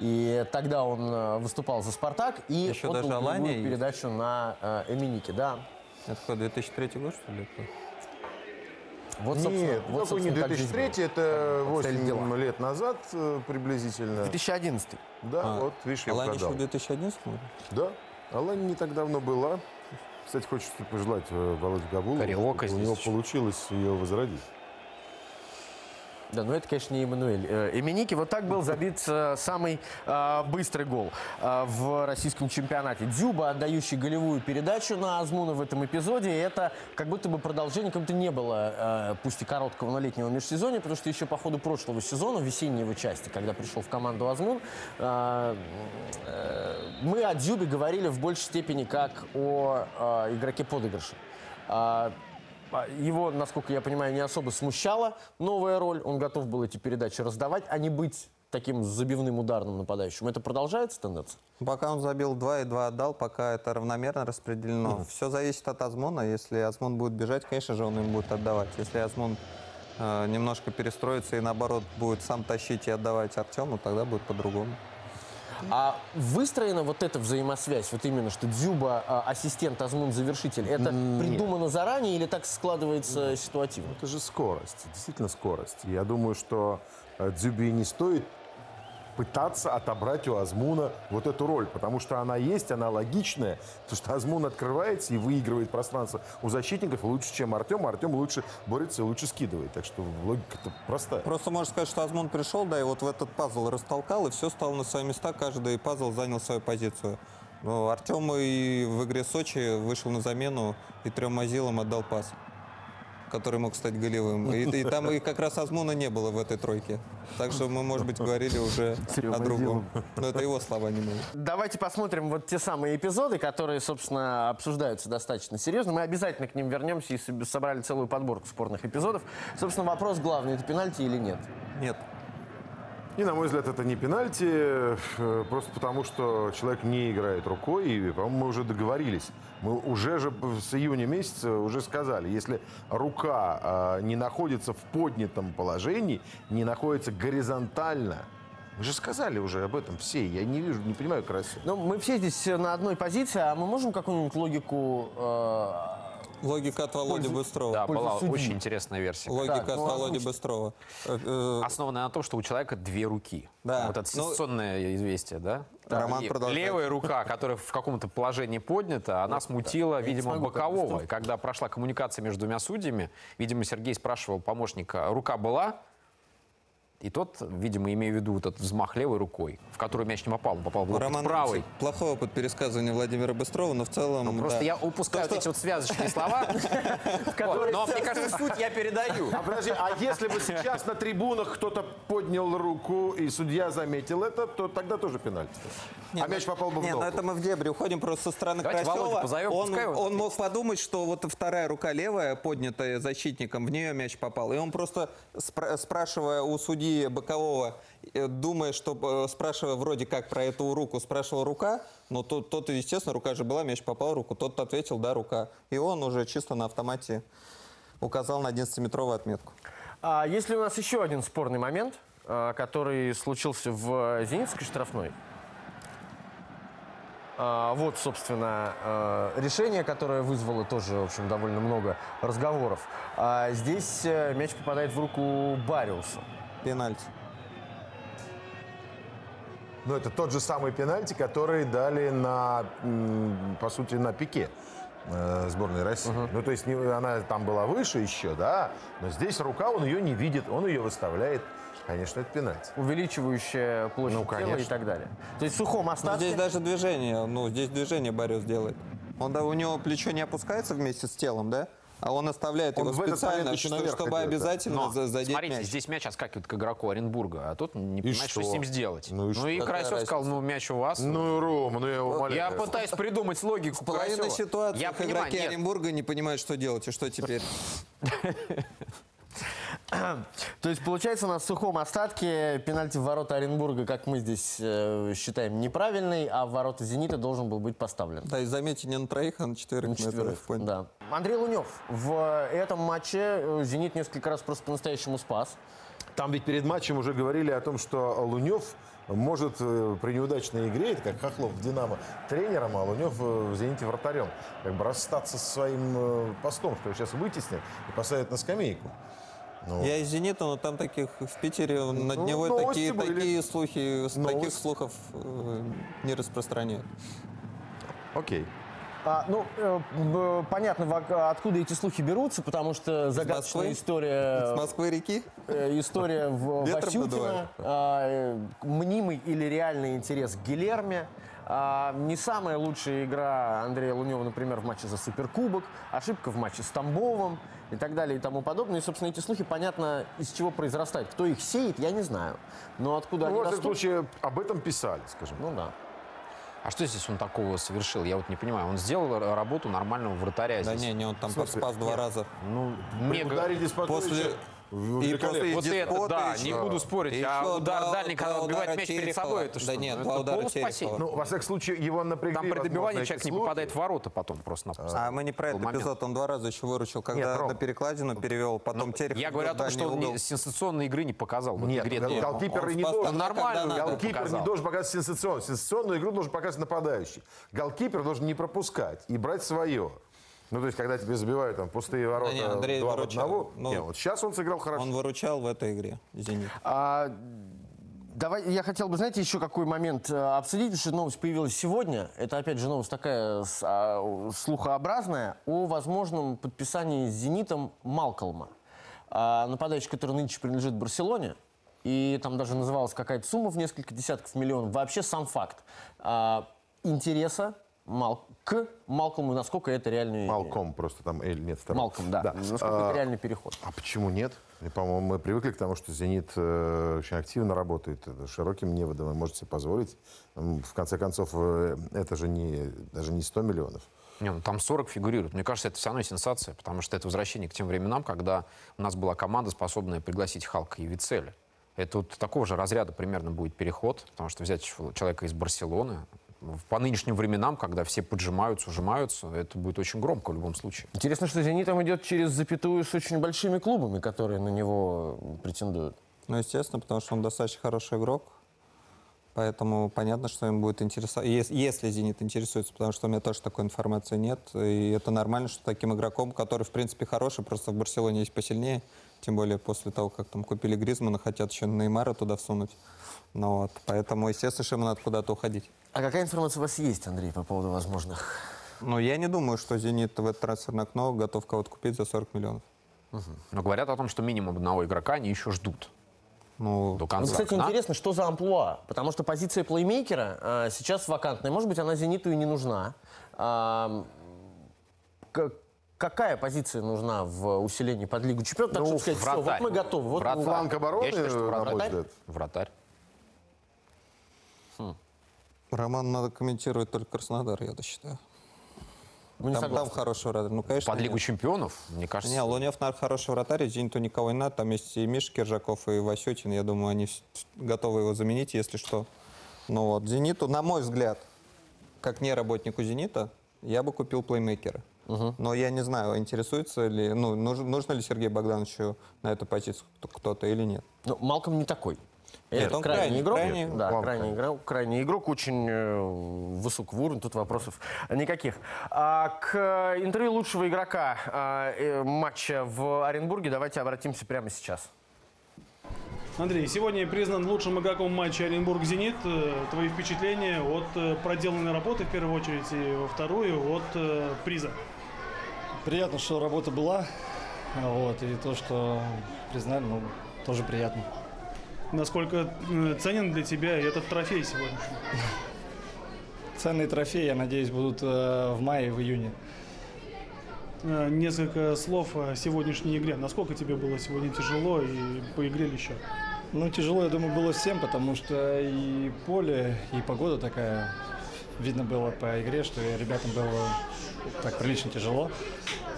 [SPEAKER 1] И тогда он э, выступал за «Спартак» и
[SPEAKER 2] Еще
[SPEAKER 1] отдал
[SPEAKER 2] даже
[SPEAKER 1] голевую
[SPEAKER 2] Алания есть.
[SPEAKER 1] передачу на э, Эминики. Да.
[SPEAKER 2] Это какой, 2003 год, что ли?
[SPEAKER 1] Вот, собственно,
[SPEAKER 4] Нет,
[SPEAKER 1] вот,
[SPEAKER 4] такой не
[SPEAKER 1] собственно, как жизнь
[SPEAKER 4] 2003,
[SPEAKER 1] была.
[SPEAKER 4] это
[SPEAKER 1] обстояли
[SPEAKER 4] 8
[SPEAKER 1] дела.
[SPEAKER 4] лет назад э, приблизительно.
[SPEAKER 1] 2011.
[SPEAKER 4] Да,
[SPEAKER 2] А,
[SPEAKER 4] вот, видишь, я
[SPEAKER 2] Алания еще
[SPEAKER 4] угадал.
[SPEAKER 2] в 2011 году?
[SPEAKER 4] Да, Алания не так давно была. Кстати, хочется пожелать э, Володе Габулову,
[SPEAKER 3] Кариока
[SPEAKER 4] у
[SPEAKER 3] здесь
[SPEAKER 4] него
[SPEAKER 3] еще.
[SPEAKER 4] получилось ее возродить.
[SPEAKER 1] Да, но это, конечно, не Эммануэль. Э, Эминики. Вот так был забит э, самый э, быстрый гол в российском чемпионате. Дзюба, отдающий голевую передачу на Азмуна в этом эпизоде. Это как будто бы продолжение, как будто не было, пусть и короткого, но летнего межсезонья, потому что еще по ходу прошлого сезона, весенней его части, когда пришел в команду Азмун, мы о Дзюбе говорили в большей степени как о игроке подыгрыша. А, Его, насколько я понимаю, не особо смущала новая роль. Он готов был эти передачи раздавать, а не быть таким забивным ударным нападающим. Это продолжается тенденция?
[SPEAKER 2] Пока он забил 2 и 2 отдал, пока это равномерно распределено. Все зависит от Азмуна. Если Азмун будет бежать, конечно же, он им будет отдавать. Если Азмун э, немножко перестроится и наоборот будет сам тащить и отдавать Артему, тогда будет по-другому.
[SPEAKER 1] А выстроена вот эта взаимосвязь, вот именно, что Дзюба а, ассистент, Азмун завершитель, это придумано заранее или так складывается ситуативно?
[SPEAKER 4] Это же скорость, действительно скорость. Я думаю, что э, Дзюби не стоит пытаться отобрать у Азмуна вот эту роль, потому что она есть, она логичная, потому что Азмун открывается и выигрывает пространство у защитников лучше, чем Артем, а Артем лучше борется и лучше скидывает. Так что логика-то простая.
[SPEAKER 2] Просто можно сказать, что Азмун пришел, да, и вот в этот пазл растолкал, и все стало на свои места, каждый пазл занял свою позицию. Ну, Артем и в игре Сочи вышел на замену и трем Мазилам отдал пас, который мог стать голевым. И, и там и как раз Азмуна не было в этой тройке. Так что мы, может быть, говорили уже
[SPEAKER 1] Трем
[SPEAKER 2] о другом. Но это его слова не мои.
[SPEAKER 1] Давайте посмотрим вот те самые эпизоды, которые, собственно, обсуждаются достаточно серьезно. Мы обязательно к ним вернемся и соб- собрали целую подборку спорных эпизодов. Собственно, вопрос главный, это пенальти или нет?
[SPEAKER 2] Нет.
[SPEAKER 4] И, на мой взгляд, это не пенальти, э, просто потому что человек не играет рукой, и, по-моему, мы уже договорились. Мы уже же с июня месяца уже сказали, если рука э, не находится в поднятом положении, не находится горизонтально, мы же сказали уже об этом все, я не вижу, не понимаю красиво.
[SPEAKER 1] Ну, мы все здесь на одной позиции, а мы можем какую-нибудь логику... э,
[SPEAKER 2] Логика от Володи
[SPEAKER 1] Пользу-
[SPEAKER 2] Быстрова.
[SPEAKER 3] Да,
[SPEAKER 1] пользу
[SPEAKER 3] была
[SPEAKER 1] судьи.
[SPEAKER 3] очень интересная версия.
[SPEAKER 2] Логика
[SPEAKER 1] Так,
[SPEAKER 2] от
[SPEAKER 1] ну,
[SPEAKER 2] Володи
[SPEAKER 1] озвучь.
[SPEAKER 2] Быстрова. Э, э,
[SPEAKER 3] Основанная на том, что у человека две руки.
[SPEAKER 2] Да.
[SPEAKER 3] Вот это
[SPEAKER 2] Ну,
[SPEAKER 3] сенсационное известие, да?
[SPEAKER 2] Роман
[SPEAKER 3] И
[SPEAKER 2] продолжает.
[SPEAKER 3] Левая рука, которая в каком-то положении поднята, она смутила, видимо,
[SPEAKER 1] смогу так
[SPEAKER 3] бокового. И когда прошла коммуникация между двумя судьями, видимо, Сергей спрашивал помощника, рука была? И тот, видимо, имея в виду вот этот взмах левой рукой, в которую мяч не попал, он попал в локоть
[SPEAKER 2] Роман
[SPEAKER 3] правой.
[SPEAKER 2] Ильич, плохой опыт пересказывания Владимира Быстрова, но в целом...
[SPEAKER 3] Ну, Просто
[SPEAKER 2] да.
[SPEAKER 3] я упускаю
[SPEAKER 2] То,
[SPEAKER 3] эти вот связочные слова. Но мне кажется, суть я передаю.
[SPEAKER 4] А подожди, а если бы сейчас на трибунах кто-то поднял руку и судья заметил это, то тогда тоже пенальти. а мяч попал бы в
[SPEAKER 2] Нет, ну
[SPEAKER 4] ногу.
[SPEAKER 2] это мы в дебри уходим просто со стороны
[SPEAKER 3] Давайте
[SPEAKER 2] Красева. Он,
[SPEAKER 3] пускай он
[SPEAKER 2] он мог подумать, что вот вторая рука левая, поднятая защитником, в нее мяч попал. И он просто, спра- спрашивая у судьи бокового, э, думая, что, э, спрашивая вроде как про эту руку, спрашивал рука, но тот, тот, естественно, рука же была, мяч попал в руку. Тот ответил, да, рука. И он уже чисто на автомате указал на 11-метровую отметку.
[SPEAKER 1] А есть ли у нас еще один спорный момент, а, который случился в Зенитской штрафной? А, Вот, собственно, э, решение, которое вызвало тоже, в общем, довольно много разговоров. А Здесь э, мяч попадает в руку Бариуса.
[SPEAKER 2] Пенальти.
[SPEAKER 4] Ну, это тот же самый пенальти, который дали на, по сути, на пике э, сборной России. Ну, то есть не- она там была выше еще, да, но здесь рука, он ее не видит, он ее выставляет. Конечно, это пенальти.
[SPEAKER 1] увеличивающая площадь
[SPEAKER 4] Ну,
[SPEAKER 1] тела и
[SPEAKER 4] конечно.
[SPEAKER 1] так далее. То есть в сухом
[SPEAKER 2] Ну,
[SPEAKER 1] остатке...
[SPEAKER 2] здесь даже движение, ну, здесь движение Бариус делает. Он, да, у него плечо не опускается вместе с телом, да? А он оставляет
[SPEAKER 4] Он
[SPEAKER 2] его
[SPEAKER 4] в
[SPEAKER 2] специально, что-
[SPEAKER 4] наверх
[SPEAKER 2] чтобы
[SPEAKER 4] идет, да.
[SPEAKER 2] обязательно
[SPEAKER 3] Но,
[SPEAKER 2] за- задеть
[SPEAKER 3] смотрите,
[SPEAKER 2] мяч.
[SPEAKER 3] здесь мяч отскакивает к игроку Оренбурга, а тут не понимает, что?
[SPEAKER 4] что?
[SPEAKER 3] с ним сделать.
[SPEAKER 4] Ну и что?
[SPEAKER 3] и Карасев сказал, ну мяч у вас.
[SPEAKER 4] Ну, Рома, ну я умоляю.
[SPEAKER 3] я пытаюсь придумать логику
[SPEAKER 2] Половина
[SPEAKER 3] Карасева.
[SPEAKER 2] ситуации игроки
[SPEAKER 3] нет.
[SPEAKER 2] Оренбурга не понимают, что делать и что теперь.
[SPEAKER 1] То есть, получается, у нас в сухом остатке пенальти в ворота Оренбурга, как мы здесь э, считаем, неправильный, а в ворота «Зенита» должен был быть поставлен.
[SPEAKER 2] Да, и заметьте, не на троих, а на четверых.
[SPEAKER 1] На четверых,
[SPEAKER 2] поняли.
[SPEAKER 1] да. Андрей Лунев в этом матче э, «Зенит» несколько раз просто по-настоящему спас.
[SPEAKER 4] Там ведь перед матчем уже говорили о том, что Лунев может э, при неудачной игре, это как Хохлов в «Динамо» тренером, а Лунев э, в «Зените» вратарем, как бы расстаться со своим постом, что его сейчас вытеснят и посадят на скамейку. Ну,
[SPEAKER 2] Я из «Зенита», но там таких в Питере над
[SPEAKER 4] Ну,
[SPEAKER 2] него такие,
[SPEAKER 4] были.
[SPEAKER 2] такие слухи, с таких слухов э, не распространяют.
[SPEAKER 4] окей.
[SPEAKER 1] А, ну, э, понятно, откуда эти слухи берутся, потому что загадочная
[SPEAKER 2] Москвы?
[SPEAKER 1] история...
[SPEAKER 2] С Москвы реки?
[SPEAKER 1] Э, история в Васютина, э, мнимый или реальный интерес к Гилерме. А, не самая лучшая игра Андрея Лунева, например, в матче за Суперкубок, ошибка в матче с Тамбовым и так далее и тому подобное. И, собственно, эти слухи, понятно, из чего произрастают. Кто их сеет, я не знаю. Но откуда
[SPEAKER 4] Ну,
[SPEAKER 1] они
[SPEAKER 4] во всяком
[SPEAKER 1] растут...
[SPEAKER 4] случае, об этом писали, скажем.
[SPEAKER 1] Ну да.
[SPEAKER 3] А что здесь он такого совершил? Я вот не понимаю. Он сделал работу нормального вратаря
[SPEAKER 2] Да
[SPEAKER 3] здесь.
[SPEAKER 2] не, не, он там спас два раза.
[SPEAKER 3] Ну, мега...
[SPEAKER 2] После-
[SPEAKER 4] в-
[SPEAKER 2] и после
[SPEAKER 3] Вот это, да, не буду спорить. А
[SPEAKER 2] еще
[SPEAKER 3] удар
[SPEAKER 2] два-
[SPEAKER 3] дальний, когда
[SPEAKER 2] два
[SPEAKER 3] мяч перед собой, это
[SPEAKER 2] Да
[SPEAKER 3] что?
[SPEAKER 2] нет,
[SPEAKER 3] Ну,
[SPEAKER 2] два удара. Терехова.
[SPEAKER 4] Ну, во всяком случае, его напрягли.
[SPEAKER 3] Там при добивании человек не попадает в ворота потом просто-напросто.
[SPEAKER 2] А мы не про этот эпизод, он два раза еще выручил, когда
[SPEAKER 4] Нет,
[SPEAKER 2] на перекладину перевел, потом Терехов
[SPEAKER 3] Я говорю о том, что он сенсационной игры не показал этой
[SPEAKER 4] Нет,
[SPEAKER 3] Нет.
[SPEAKER 4] голкипер не должен.
[SPEAKER 3] нормально.
[SPEAKER 4] Голкипер не должен показывать сенсационную. Сенсационную игру должен показывать нападающий. Голкипер должен не пропускать и брать свое. Ну, то есть, когда тебе забивают там пустые ворота
[SPEAKER 2] не, Андрей
[SPEAKER 4] два в
[SPEAKER 2] выручал.
[SPEAKER 4] одного.
[SPEAKER 2] Ну,
[SPEAKER 4] Нет, вот сейчас он сыграл хорошо.
[SPEAKER 2] Он выручал в этой игре, «Зенит».
[SPEAKER 1] А, давай, я хотел бы, знаете, еще какой момент э, обсудить, потому что новость появилась сегодня. Это, опять же, новость такая с- а, слухообразная о возможном подписании с «Зенитом» Малколма. А, нападающий, который нынче принадлежит Барселоне. И там даже называлась какая-то сумма в несколько десятков миллионов. Вообще сам факт а, интереса Мал- к Малкому, насколько это реальный...
[SPEAKER 4] Малком просто там, Эль, нет, второй.
[SPEAKER 1] Малком, да. Насколько
[SPEAKER 4] А,
[SPEAKER 1] это реальный переход.
[SPEAKER 4] А почему нет? И, по-моему, мы привыкли к тому, что «Зенит» э, очень активно работает это широким неводом, и может себе позволить. В конце концов, э, это же не, даже не 100 миллионов.
[SPEAKER 3] Не, ну там 40 фигурирует. Мне кажется, это все равно сенсация, потому что это возвращение к тем временам, когда у нас была команда, способная пригласить Халка и Вицеля. Это вот такого же разряда примерно будет переход, потому что взять человека из Барселоны по нынешним временам, когда все поджимаются, ужимаются, это будет очень громко в любом случае.
[SPEAKER 1] Интересно, что «Зенитом» идет через запятую с очень большими клубами, которые на него претендуют.
[SPEAKER 2] Ну, естественно, потому что он достаточно хороший игрок. Поэтому понятно, что им будет интересовать. Если «Зенит» интересуется, потому что у меня тоже такой информации нет. И это нормально, что таким игроком, который, в принципе, хороший, просто в Барселоне есть посильнее. Тем более после того, как там купили Гризмана, хотят еще Неймара туда всунуть. Ну вот, поэтому, естественно, что ему надо куда-то уходить.
[SPEAKER 1] А какая информация у вас есть, Андрей, по поводу возможных?
[SPEAKER 2] Но я не думаю, что «Зенит» в это трансферное окно готов кого-то купить за 40 миллионов.
[SPEAKER 3] Но говорят о том, что минимум одного игрока они еще ждут
[SPEAKER 2] Ну,
[SPEAKER 3] до конца.
[SPEAKER 1] кстати,
[SPEAKER 3] окна.
[SPEAKER 1] интересно, что за амплуа? Потому что позиция плеймейкера а, сейчас вакантная. Может быть, она «Зениту» и не нужна. А, к- какая позиция нужна в усилении под Лигу Чемпионов? Так,
[SPEAKER 3] Ну,
[SPEAKER 1] сказать, всё, вот
[SPEAKER 3] вратарь.
[SPEAKER 1] мы готовы. Вот
[SPEAKER 3] Вратарь.
[SPEAKER 4] Фланг обороны,
[SPEAKER 3] Я считаю, что
[SPEAKER 4] на мой
[SPEAKER 1] вратарь.
[SPEAKER 4] взгляд.
[SPEAKER 3] Вратарь.
[SPEAKER 2] Роман надо комментировать только Краснодар, я считаю.
[SPEAKER 1] не
[SPEAKER 2] Там, там хороший вратарь. Ну, конечно,
[SPEAKER 3] Под Лигу
[SPEAKER 2] нет.
[SPEAKER 3] чемпионов, мне кажется.
[SPEAKER 2] Не, Лунев, наверное, хороший вратарь, Зениту никого не надо. Там есть и Миша Киржаков, и Васютин. Я думаю, они готовы его заменить, если что. Ну вот, Зениту, на мой взгляд, как не работнику Зенита, я бы купил плеймейкера. Но я не знаю, интересуется ли, ну, нужно, нужно ли Сергею Богдановичу на эту позицию кто- кто-то или нет.
[SPEAKER 1] Ну, Малком не такой.
[SPEAKER 2] Нет,
[SPEAKER 1] Это
[SPEAKER 2] он
[SPEAKER 1] крайний
[SPEAKER 2] крайний,
[SPEAKER 1] игрок.
[SPEAKER 2] крайний.
[SPEAKER 1] да,
[SPEAKER 4] Малком.
[SPEAKER 1] крайний игрок, крайний игрок, очень э, высокого уровня, тут вопросов никаких. А, к э, интервью лучшего игрока а, э, матча в Оренбурге давайте обратимся прямо сейчас.
[SPEAKER 5] Андрей, сегодня признан лучшим игроком матча Оренбург-Зенит. Э, Твои впечатления от э, проделанной работы, в первую очередь, и во вторую, от приза?
[SPEAKER 6] Приятно, что работа была. Вот, и то, что признали, ну, тоже приятно.
[SPEAKER 5] Насколько э, ценен для тебя этот трофей сегодняшний?
[SPEAKER 6] Ценные трофеи, я надеюсь, будут э, в мае и в июне.
[SPEAKER 5] Э, Несколько слов о сегодняшней игре. Насколько тебе было сегодня тяжело и по игре ли еще?
[SPEAKER 6] Ну, тяжело, я думаю, было всем, потому что и поле, и погода такая. Видно было по игре, что ребятам было так прилично тяжело.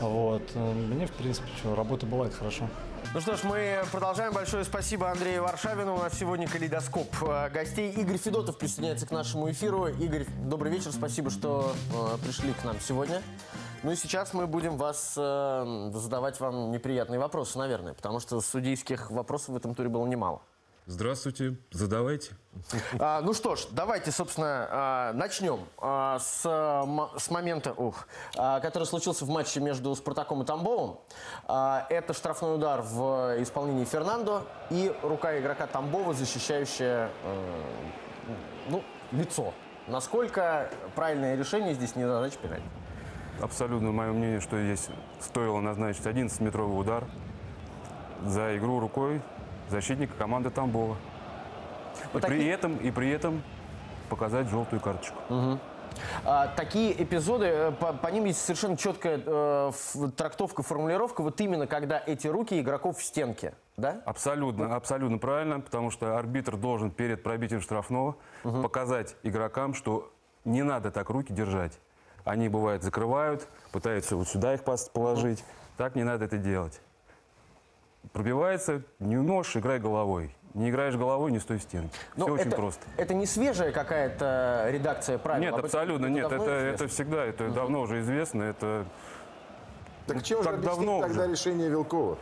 [SPEAKER 6] Вот. Мне, в принципе, что, работа была, это хорошо.
[SPEAKER 1] Ну что ж, мы продолжаем. Большое спасибо Андрею Варшавину. У нас сегодня калейдоскоп э, гостей. Игорь Федотов присоединяется к нашему эфиру. Игорь, добрый вечер. Спасибо, что э, пришли к нам сегодня. Ну и сейчас мы будем вас э, задавать вам неприятные вопросы, наверное, потому что судейских вопросов в этом туре было немало.
[SPEAKER 7] Здравствуйте, задавайте.
[SPEAKER 1] А, ну что ж, давайте, собственно, а, начнем а, с, с момента, ух, а, который случился в матче между Спартаком и Тамбовым. Это штрафной удар в исполнении Фернандо и рука игрока Тамбова, защищающая э, ну, лицо. Насколько правильное решение здесь не зажечь пенальти?
[SPEAKER 7] абсолютно мое мнение, что здесь стоило назначить 11-метровый удар за игру рукой защитника команды Тамбова.
[SPEAKER 1] Вот
[SPEAKER 7] и, при
[SPEAKER 1] такие-
[SPEAKER 7] этом, и при этом показать желтую карточку.
[SPEAKER 1] А, такие эпизоды, э, по, по ним есть совершенно четкая э, трактовка, формулировка, вот именно когда эти руки игроков в стенке, да?
[SPEAKER 7] Абсолютно, абсолютно правильно, потому что арбитр должен перед пробитием штрафного показать игрокам, что не надо так руки держать. Они, бывает, закрывают, пытаются вот сюда их положить. Так не надо это делать. Пробивается, не можешь, играй головой. Не играешь головой, не стой в стенке.
[SPEAKER 1] Ну,
[SPEAKER 7] Все очень
[SPEAKER 1] это,
[SPEAKER 7] просто.
[SPEAKER 1] Это не свежая какая-то редакция правил?
[SPEAKER 7] Нет,
[SPEAKER 1] Об
[SPEAKER 7] абсолютно нет. Это,
[SPEAKER 1] известно?
[SPEAKER 7] это всегда, это давно уже известно. Это,
[SPEAKER 4] Так чем же
[SPEAKER 7] так давно
[SPEAKER 4] тогда
[SPEAKER 7] уже.
[SPEAKER 4] решение Вилкова?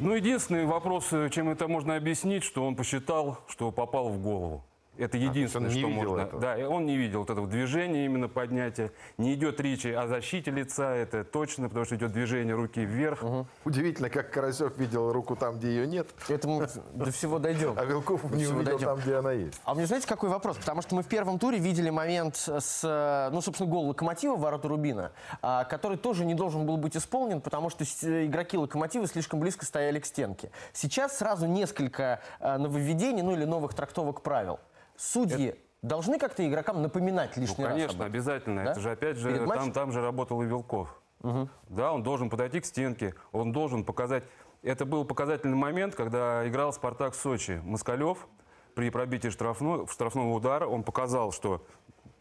[SPEAKER 7] ну, единственный вопрос, э, чем это можно объяснить, что он посчитал, что попал в голову. Это единственное,
[SPEAKER 4] он не
[SPEAKER 7] что можно.
[SPEAKER 4] этого.
[SPEAKER 7] Да, и он не видел вот этого движения именно поднятия. Не идет речи о защите лица, это точно, потому что идет движение руки вверх.
[SPEAKER 4] Удивительно, как Карасев видел руку там, где ее нет,
[SPEAKER 1] Это мы до всего дойдем.
[SPEAKER 4] а Вилков не увидел
[SPEAKER 1] дойдем.
[SPEAKER 4] там, где она есть.
[SPEAKER 1] А у меня знаете, какой вопрос? Потому что мы в первом туре видели момент с, ну, собственно, гол Локомотива в ворота Рубина, а, который тоже не должен был быть исполнен, потому что э, игроки Локомотива слишком близко стояли к стенке. Сейчас сразу несколько э, нововведений, ну или новых трактовок правил. Судьи должны как-то игрокам напоминать
[SPEAKER 7] Ну,
[SPEAKER 1] лишний раз
[SPEAKER 7] конечно,
[SPEAKER 1] об этом?
[SPEAKER 7] обязательно.
[SPEAKER 1] Да?
[SPEAKER 7] Это же опять же,
[SPEAKER 1] Перед матчем?
[SPEAKER 7] там, там же работал и Вилков. Да, он должен подойти к стенке, он должен показать. Это был показательный момент, когда играл Спартак Сочи. Москалев при пробитии штрафной, штрафного удара, он показал, что,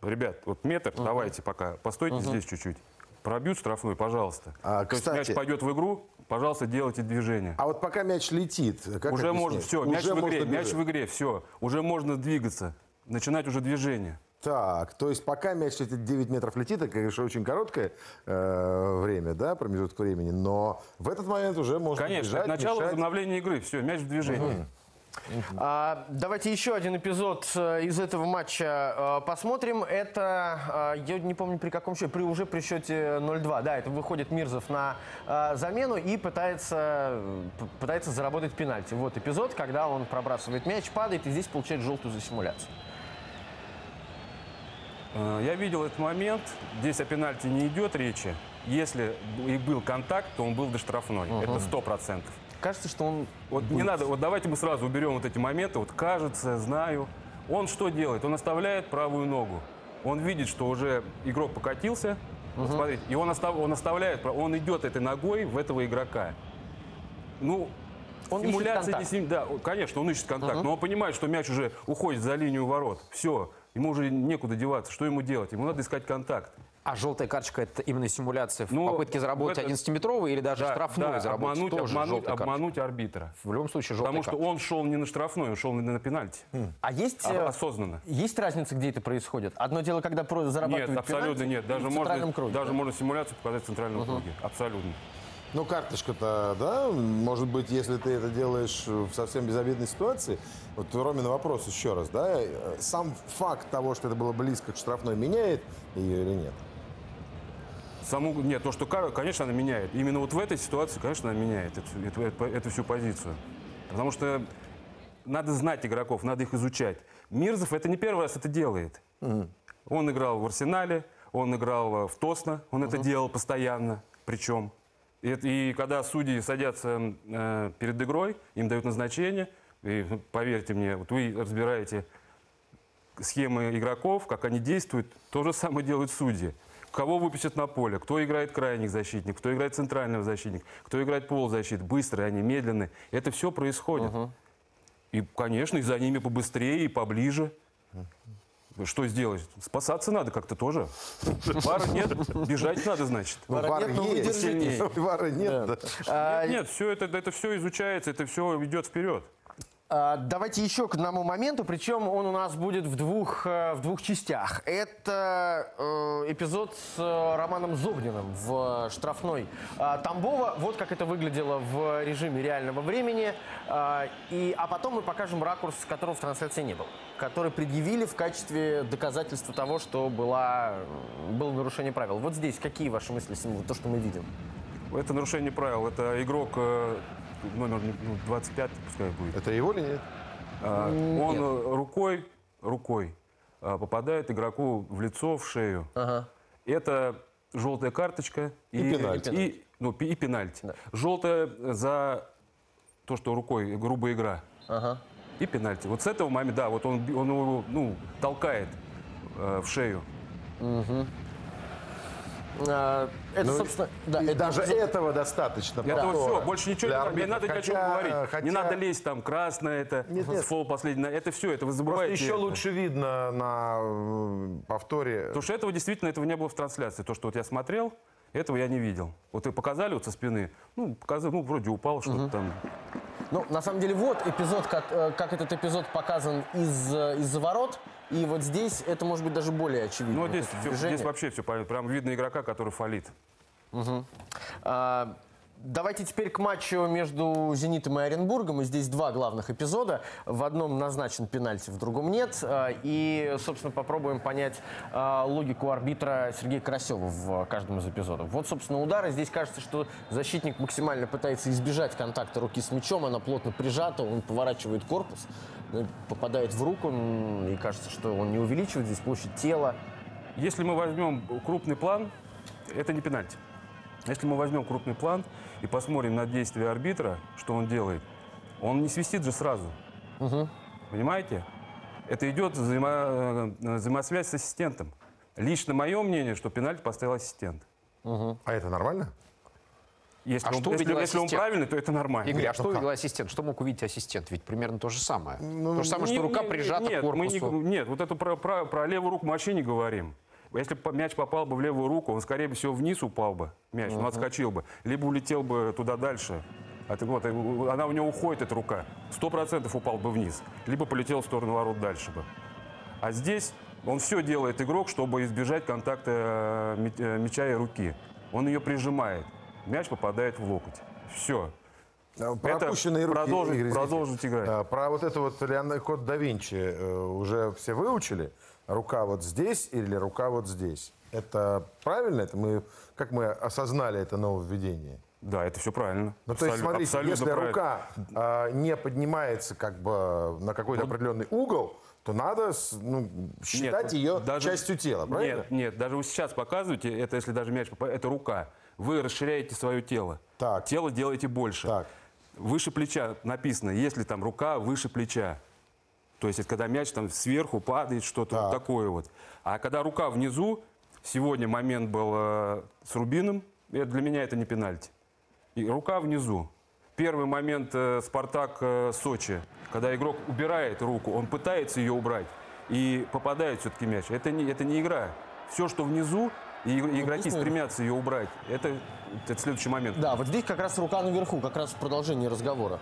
[SPEAKER 7] ребят, вот метр, давайте пока, постойте здесь чуть-чуть. Пробьют штрафной, пожалуйста.
[SPEAKER 4] А,
[SPEAKER 7] То есть
[SPEAKER 4] кстати-
[SPEAKER 7] мяч пойдет в игру, пожалуйста, делайте движение.
[SPEAKER 4] А вот пока мяч летит, как
[SPEAKER 7] уже
[SPEAKER 4] объяснить?
[SPEAKER 7] можно, все, мяч
[SPEAKER 4] Уже
[SPEAKER 7] в игре, мяч в игре, все. Уже можно двигаться, начинать уже движение.
[SPEAKER 4] Так, то есть пока мяч летит 9 метров летит, это, конечно, очень короткое э, время, да, промежуток времени, но в этот момент уже можно
[SPEAKER 7] Конечно,
[SPEAKER 4] бежать,
[SPEAKER 7] это начало
[SPEAKER 4] мешать.
[SPEAKER 7] возобновления игры, все, мяч в движении.
[SPEAKER 1] А, давайте еще один эпизод э, из этого матча э, посмотрим. Это, э, я не помню при каком счете, при, уже при счете 0-2. Да, это выходит Мирзов на замену и пытается, пытается заработать пенальти. Вот эпизод, когда он пробрасывает мяч, падает и здесь получает желтую за симуляцию.
[SPEAKER 7] Я видел этот момент. Здесь о пенальти не идет речи. Если и был контакт, то он был до штрафной. Это сто процентов.
[SPEAKER 1] Кажется, что он...
[SPEAKER 7] Вот не надо, вот давайте мы сразу уберем вот эти моменты. Вот кажется, знаю. Он что делает? Он оставляет правую ногу. Он видит, что уже игрок покатился. Вот смотрите, и он, остав- он оставляет, он идет этой ногой в этого игрока. Ну,
[SPEAKER 1] Он ищет
[SPEAKER 7] симуляция не
[SPEAKER 1] контакт.
[SPEAKER 7] Да, конечно, он ищет контакт, но он понимает, что мяч уже уходит за линию ворот. Все, ему уже некуда деваться. Что ему делать? Ему надо искать контакт.
[SPEAKER 3] А желтая карточка это именно симуляция в
[SPEAKER 7] Ну,
[SPEAKER 3] попытке заработать
[SPEAKER 7] это-
[SPEAKER 3] 11-метровый или даже
[SPEAKER 7] Да,
[SPEAKER 3] штрафной
[SPEAKER 7] да,
[SPEAKER 3] заработать?
[SPEAKER 7] обмануть,
[SPEAKER 3] Тоже
[SPEAKER 7] обмануть,
[SPEAKER 3] желтая карточка.
[SPEAKER 7] обмануть арбитра.
[SPEAKER 3] В любом случае желтая
[SPEAKER 7] Потому что
[SPEAKER 3] карточка.
[SPEAKER 7] он шел не на штрафной, он шел на пенальти.
[SPEAKER 1] А есть...
[SPEAKER 7] А-
[SPEAKER 1] э,
[SPEAKER 7] осознанно.
[SPEAKER 1] Есть разница, где это происходит? Одно дело, когда зарабатывают
[SPEAKER 7] Нет, абсолютно
[SPEAKER 1] пенальти,
[SPEAKER 7] нет. Даже
[SPEAKER 1] и в центральном
[SPEAKER 7] можно,
[SPEAKER 1] круге,
[SPEAKER 7] даже
[SPEAKER 1] да?
[SPEAKER 7] можно симуляцию показать в центральном круге. Абсолютно.
[SPEAKER 4] Ну, карточка-то, да, может быть, если ты это делаешь в совсем безобидной ситуации, вот Ромин вопрос еще раз, да, э, сам факт того, что это было близко к штрафной, меняет ее или нет?
[SPEAKER 7] Саму, нет, то, что, кар- конечно, она меняет. Именно вот в этой ситуации, конечно, она меняет эту, эту- эту- всю позицию. Потому что надо знать игроков, надо их изучать. Мирзов это не первый раз это делает. Он играл в Арсенале, он играл э, в Тосно, он это делал постоянно, причем. И, и когда судьи садятся э, перед игрой, им дают назначение, и ну, поверьте мне, вот вы разбираете схемы игроков, как они действуют, то же самое делают судьи. Кого выпустят на поле, кто играет крайних защитник, кто играет центрального защитника, кто играет полузащит, быстрые они, медленные. Это все происходит. И, конечно, и за ними побыстрее и поближе. Что сделать? Спасаться надо как-то тоже. Пара нет, бежать надо, значит.
[SPEAKER 4] Ну,
[SPEAKER 1] Вара
[SPEAKER 4] вар
[SPEAKER 1] нет, но дней.
[SPEAKER 4] Вара нет, да.
[SPEAKER 1] А,
[SPEAKER 7] Нет, все это, это все изучается, это все идет вперед.
[SPEAKER 1] А, Давайте еще к одному моменту, причем он у нас будет в двух, э, в двух частях. Это э, эпизод с э, Романом Зобниным в штрафной а, Тамбова. Вот как это выглядело в режиме реального времени. А, и, а потом мы покажем ракурс, которого в трансляции не было, который предъявили в качестве доказательства того, что была, было нарушение правил. Вот здесь какие ваши мысли, то, что мы видим?
[SPEAKER 7] Это нарушение правил. Это игрок номер ну, 25, пускай будет.
[SPEAKER 4] Это его или нет?
[SPEAKER 7] А, Он э, рукой, рукой а, попадает игроку в лицо, в шею.
[SPEAKER 1] Ага.
[SPEAKER 7] Это желтая карточка
[SPEAKER 4] И пенальти.
[SPEAKER 7] И, ну, и пенальти. Желтая за то, что рукой грубая игра.
[SPEAKER 1] Ага.
[SPEAKER 7] И пенальти. Вот с этого момента, да, вот он, он его ну, толкает э, в шею.
[SPEAKER 1] А, Это,
[SPEAKER 4] Ну,
[SPEAKER 1] собственно, да,
[SPEAKER 4] и
[SPEAKER 1] это
[SPEAKER 4] даже
[SPEAKER 1] эпизод-
[SPEAKER 4] этого достаточно.
[SPEAKER 7] Это
[SPEAKER 4] повтора
[SPEAKER 7] все, больше ничего
[SPEAKER 4] для
[SPEAKER 7] не надо, не надо ни о чем говорить.
[SPEAKER 4] хотя-
[SPEAKER 7] Не надо лезть там, красное это,
[SPEAKER 4] Нет, нет.
[SPEAKER 7] фол последний. Это все, это вы
[SPEAKER 4] Просто
[SPEAKER 7] забываете.
[SPEAKER 4] еще
[SPEAKER 7] это.
[SPEAKER 4] лучше видно на повторе.
[SPEAKER 7] Потому что этого действительно этого не было в трансляции. То, что вот я смотрел, этого я не видел. Вот и показали вот со спины, ну, показали, ну, вроде упал что-то там.
[SPEAKER 1] Ну, на самом деле, вот эпизод, как, э, как этот эпизод показан из, э, из-за ворот. И вот здесь это может быть даже более очевидно.
[SPEAKER 7] Ну,
[SPEAKER 1] вот
[SPEAKER 7] здесь,
[SPEAKER 1] движение.
[SPEAKER 7] здесь вообще все понятно. Прям видно игрока, который фалит.
[SPEAKER 1] А, Давайте теперь к матчу между «Зенитом» и Оренбургом. И здесь два главных эпизода. В одном назначен пенальти, в другом нет. А, И, собственно, попробуем понять а, логику арбитра Сергея Карасева в каждом из эпизодов. Вот, собственно, удар. И здесь кажется, что защитник максимально пытается избежать контакта руки с мячом. Она плотно прижата, он поворачивает корпус, э, попадает в руку. И кажется, что он не увеличивает здесь площадь тела.
[SPEAKER 7] Если мы возьмем крупный план, это не пенальти. Если мы возьмем крупный план и посмотрим на действия арбитра, что он делает, он не свистит же сразу. Понимаете? Это идет взаимо- э, взаимосвязь с ассистентом. Лично мое мнение, что пенальти поставил ассистент.
[SPEAKER 4] А это нормально?
[SPEAKER 7] Если,
[SPEAKER 3] А
[SPEAKER 7] он,
[SPEAKER 3] что
[SPEAKER 7] если- если он правильный, то это нормально.
[SPEAKER 3] Игорь, а что
[SPEAKER 4] ну
[SPEAKER 3] увидел ассистент? Что мог увидеть ассистент? Ведь примерно то же самое.
[SPEAKER 4] Ну,
[SPEAKER 3] то же самое, что
[SPEAKER 7] Не-
[SPEAKER 3] рука
[SPEAKER 7] не-
[SPEAKER 3] прижата
[SPEAKER 7] нет,
[SPEAKER 3] к
[SPEAKER 7] мы не-
[SPEAKER 3] корпусу.
[SPEAKER 7] нет, вот это про, про- про левую руку мы вообще не говорим. Если бы мяч попал бы в левую руку, он, скорее всего, вниз упал бы, мяч, он отскочил бы, либо улетел бы туда дальше. А ты- вот, она у него уходит, эта рука. Сто процентов упал бы вниз, либо полетел в сторону ворот дальше бы. А здесь он все делает игрок, чтобы избежать контакта э, э, мяча и руки. Он ее прижимает. Мяч попадает в локоть. Все.
[SPEAKER 4] А, Про опущенные руки,
[SPEAKER 7] продолжить-
[SPEAKER 4] Игорь,
[SPEAKER 7] продолжить играть.
[SPEAKER 4] А, Про вот это вот Леонардо код да Винчи э, уже все выучили? Рука вот здесь или рука вот здесь? Это правильно? Это мы, как мы осознали это нововведение?
[SPEAKER 7] Да, это все правильно.
[SPEAKER 4] Ну, то есть, смотрите,
[SPEAKER 7] абсолютно
[SPEAKER 4] если
[SPEAKER 7] правильно.
[SPEAKER 4] рука а, не поднимается как бы на какой-то определенный угол, то надо ну, считать
[SPEAKER 7] Нет,
[SPEAKER 4] ее
[SPEAKER 7] даже-
[SPEAKER 4] частью тела, правильно?
[SPEAKER 7] Нет, нет, даже вы сейчас показываете, это если даже мяч попадает, это рука. Вы расширяете свое тело.
[SPEAKER 4] Так.
[SPEAKER 7] Тело делаете больше.
[SPEAKER 4] Так.
[SPEAKER 7] Выше плеча написано, если там рука выше плеча. То есть это когда мяч там сверху падает, что-то
[SPEAKER 4] Так.
[SPEAKER 7] вот такое вот. А когда рука внизу, сегодня момент был э, с Рубином, это для меня это не пенальти. И рука внизу. Первый момент э, Спартак э, Сочи, когда игрок убирает руку, он пытается ее убрать и попадает все-таки мяч. Это не, это не игра. Все, что внизу, и иг- игроки
[SPEAKER 1] Написано-
[SPEAKER 7] стремятся ее убрать. Это, это следующий момент.
[SPEAKER 1] Да, вот здесь как раз рука наверху, как раз в продолжении разговора.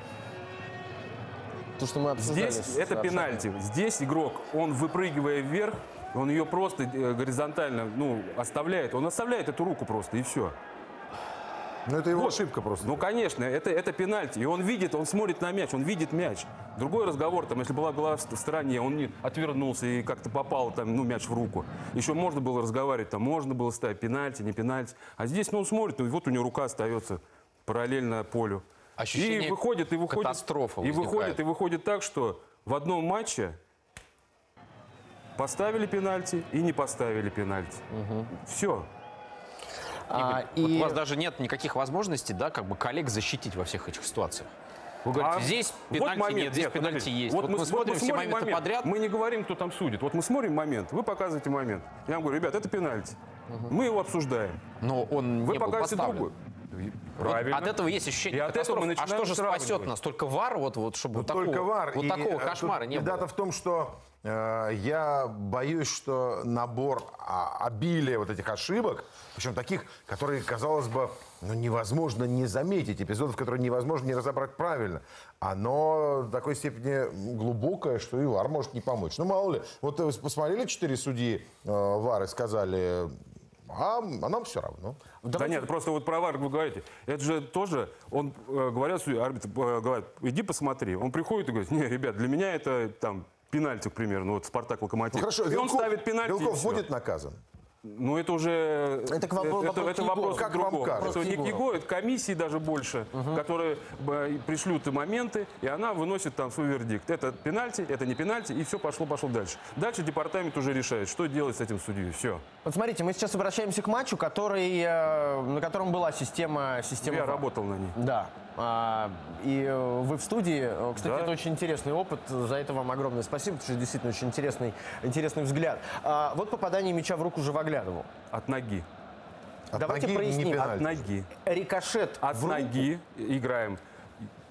[SPEAKER 1] То, что мы обсуждали.
[SPEAKER 7] Здесь это пенальти. Здесь игрок, он выпрыгивая вверх, он ее просто э, горизонтально ну, оставляет. Он оставляет эту руку просто, и все.
[SPEAKER 4] Ну, это его
[SPEAKER 7] Вот.
[SPEAKER 4] ошибка просто.
[SPEAKER 7] Ну, конечно, это, это пенальти. И он видит, он смотрит на мяч, он видит мяч. Другой разговор, там, если была голова в ст- стороне, он не отвернулся и как-то попал там, ну, мяч в руку. Еще можно было разговаривать, там, можно было ставить пенальти, не пенальти. А здесь, ну, он смотрит, ну, и вот у него рука остается параллельно полю.
[SPEAKER 3] Ощущение
[SPEAKER 7] и выходит, и выходит,
[SPEAKER 3] катастрофа
[SPEAKER 7] и
[SPEAKER 3] возникает.
[SPEAKER 7] выходит, и выходит так, что в одном матче поставили пенальти и не поставили пенальти. Все.
[SPEAKER 1] А,
[SPEAKER 3] Вот
[SPEAKER 1] и
[SPEAKER 3] У вас даже нет никаких возможностей, да, как бы коллег защитить во всех этих ситуациях. Вы говорите,
[SPEAKER 7] А
[SPEAKER 3] здесь
[SPEAKER 7] вот
[SPEAKER 3] пенальти
[SPEAKER 7] момент,
[SPEAKER 3] нет, здесь
[SPEAKER 7] нет,
[SPEAKER 3] пенальти
[SPEAKER 7] подождите.
[SPEAKER 3] есть. Вот, мы,
[SPEAKER 7] с-
[SPEAKER 3] смотрим все
[SPEAKER 7] смотрим
[SPEAKER 3] моменты
[SPEAKER 7] момент.
[SPEAKER 3] подряд.
[SPEAKER 7] Мы не говорим, кто там судит. Вот мы смотрим момент, вы показываете момент. Я вам говорю, ребят, это пенальти. Мы его обсуждаем.
[SPEAKER 3] Но он
[SPEAKER 7] Вы
[SPEAKER 3] не был
[SPEAKER 7] показываете
[SPEAKER 3] поставлен.
[SPEAKER 7] другую.
[SPEAKER 3] Вот
[SPEAKER 7] Правильно.
[SPEAKER 3] От этого есть ощущение
[SPEAKER 7] И от этого мы.
[SPEAKER 3] А что же спасет нас? Только вар, вот, вот чтобы вот такого,
[SPEAKER 4] Только вар.
[SPEAKER 3] вот
[SPEAKER 4] И,
[SPEAKER 3] такого
[SPEAKER 4] э,
[SPEAKER 3] кошмара не было.
[SPEAKER 4] в том, что э, я боюсь, что набор а, обилия вот этих ошибок, причем таких, которые, казалось бы, ну, невозможно не заметить, эпизодов, которые невозможно не разобрать правильно, оно в такой степени глубокое, что и ВАР может не помочь. Ну, мало ли, вот вы посмотрели четыре судьи э, ВАР и сказали, а, а нам все равно.
[SPEAKER 7] Да нет, просто вот про ВАР вы говорите. Это же тоже, он, э, говорят, арбитр э, говорит, иди посмотри. Он приходит и говорит, не, ребят, для меня это там пенальти, к примеру, ну вот Спартак Локомотив.
[SPEAKER 4] Ну, хорошо,
[SPEAKER 7] и он
[SPEAKER 4] Вилков,
[SPEAKER 7] ставит пенальти.
[SPEAKER 4] Вилков будет наказан?
[SPEAKER 7] Ну, это уже...
[SPEAKER 1] Это к вопро-
[SPEAKER 7] это,
[SPEAKER 1] вопрос
[SPEAKER 7] это вопрос
[SPEAKER 4] Как вам
[SPEAKER 7] другому.
[SPEAKER 4] кажется?
[SPEAKER 7] Это не к
[SPEAKER 1] Егору.
[SPEAKER 7] Егору, это комиссии даже больше, которые б, пришлют и моменты, и она выносит там свой вердикт. Это пенальти, это не пенальти, и все пошло, пошло дальше. Дальше департамент уже решает, что делать с этим судьей. Все.
[SPEAKER 1] Вот смотрите, мы сейчас обращаемся к матчу, который, э, на котором была система, система
[SPEAKER 7] Я работал на ней.
[SPEAKER 1] Да. А, и э, вы в студии. Э, Кстати,
[SPEAKER 7] Да.
[SPEAKER 1] это очень интересный опыт. За это вам огромное спасибо, потому что действительно очень интересный, интересный взгляд. А, вот попадание мяча в руку Живоглядову.
[SPEAKER 7] От ноги.
[SPEAKER 4] От
[SPEAKER 1] Давайте
[SPEAKER 4] ноги
[SPEAKER 1] проясним.
[SPEAKER 7] От ноги.
[SPEAKER 1] Рикошет
[SPEAKER 7] От
[SPEAKER 1] в руку.
[SPEAKER 7] ноги играем.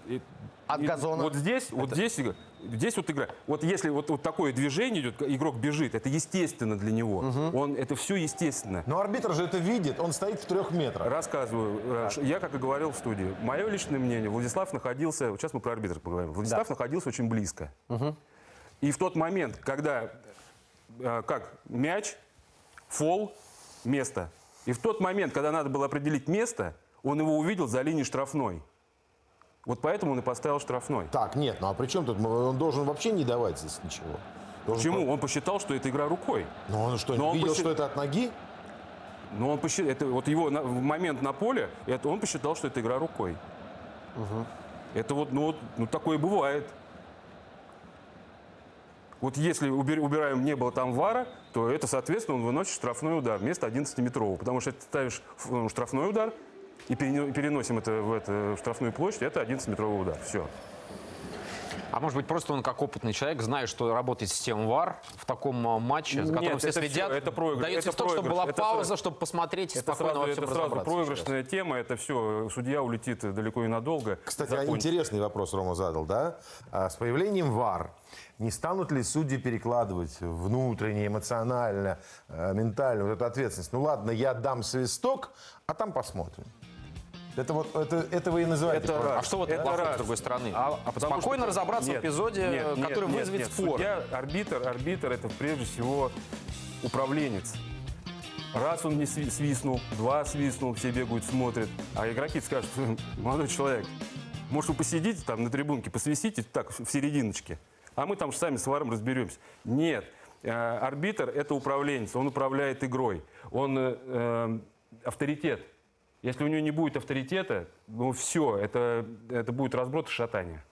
[SPEAKER 7] И-
[SPEAKER 1] От
[SPEAKER 7] и
[SPEAKER 1] газона.
[SPEAKER 7] Вот здесь, вот здесь, игра- здесь вот игра. Вот если вот, вот такое движение идет, игрок бежит, это естественно для него. Он, это все естественно.
[SPEAKER 4] Но арбитр же это видит, он стоит в трех метрах.
[SPEAKER 7] Рассказываю. Э, Я, как и говорил в студии, мое личное мнение, Владислав находился, вот сейчас мы про арбитра поговорим, Владислав находился очень близко. И в тот момент, когда, э, как, мяч, фол, место. И в тот момент, когда надо было определить место, он его увидел за линией штрафной. Вот поэтому он и поставил штрафной.
[SPEAKER 4] Так, нет, ну а при чем тут? Он должен вообще не давать здесь ничего. Должен
[SPEAKER 7] Почему? Он посчитал, что это игра рукой.
[SPEAKER 4] по- Ну он что,
[SPEAKER 7] Но
[SPEAKER 4] не
[SPEAKER 7] он
[SPEAKER 4] видел,
[SPEAKER 7] посчит-
[SPEAKER 4] что это от ноги?
[SPEAKER 7] Но он посчитал, это вот его на- в момент на поле, это он посчитал, что это игра рукой. Это вот, ну, вот, ну такое бывает. Вот если убираем не было там вара, то это, соответственно, он выносит штрафной удар вместо 11-метрового. Потому что ты ставишь штрафной удар и переносим это в, это, в штрафную площадь, это 11-метровый удар. Все.
[SPEAKER 3] А может быть, просто он как опытный человек, знает, что работает система ВАР в таком а, матче, за
[SPEAKER 7] Нет,
[SPEAKER 3] которым все
[SPEAKER 7] это
[SPEAKER 3] следят,
[SPEAKER 7] это проигрыш,
[SPEAKER 3] дает
[SPEAKER 7] это
[SPEAKER 3] свисток, чтобы была
[SPEAKER 7] проигрыш, это
[SPEAKER 3] пауза, чтобы посмотреть и
[SPEAKER 7] Это
[SPEAKER 3] спокойно
[SPEAKER 7] сразу,
[SPEAKER 3] во всем
[SPEAKER 7] это сразу проигрышная тема, это все, судья улетит далеко и надолго.
[SPEAKER 4] Кстати, а
[SPEAKER 7] Закончится.
[SPEAKER 4] интересный вопрос Рома задал, да? А с появлением ВАР не станут ли судьи перекладывать внутренне, эмоционально, э, ментально вот эту ответственность? Ну ладно, я дам свисток, а там посмотрим. Это вот это, это вы и называете.
[SPEAKER 7] Это
[SPEAKER 4] просто.
[SPEAKER 3] А что в этом
[SPEAKER 7] Это
[SPEAKER 3] плохого,
[SPEAKER 7] раз.
[SPEAKER 3] с другой стороны?
[SPEAKER 7] А- а потому
[SPEAKER 3] Спокойно
[SPEAKER 7] что-
[SPEAKER 3] разобраться
[SPEAKER 7] Нет,
[SPEAKER 3] в эпизоде,
[SPEAKER 7] нет, нет,
[SPEAKER 3] который
[SPEAKER 7] нет,
[SPEAKER 3] вызовет
[SPEAKER 7] нет.
[SPEAKER 3] спор.
[SPEAKER 7] Судья, арбитр, арбитр это прежде всего управленец. Раз он не сви- свистнул, два свистнул, все бегают, смотрят. А игроки скажут, «Хм, молодой человек, может, вы посидите там на трибунке, посвистите так, в серединочке, а мы там сами с варом разберемся. Нет, э, арбитр – это управленец, он управляет игрой, он э, э, авторитет. Если у него не будет авторитета, ну все, это, это будет разброд и шатание.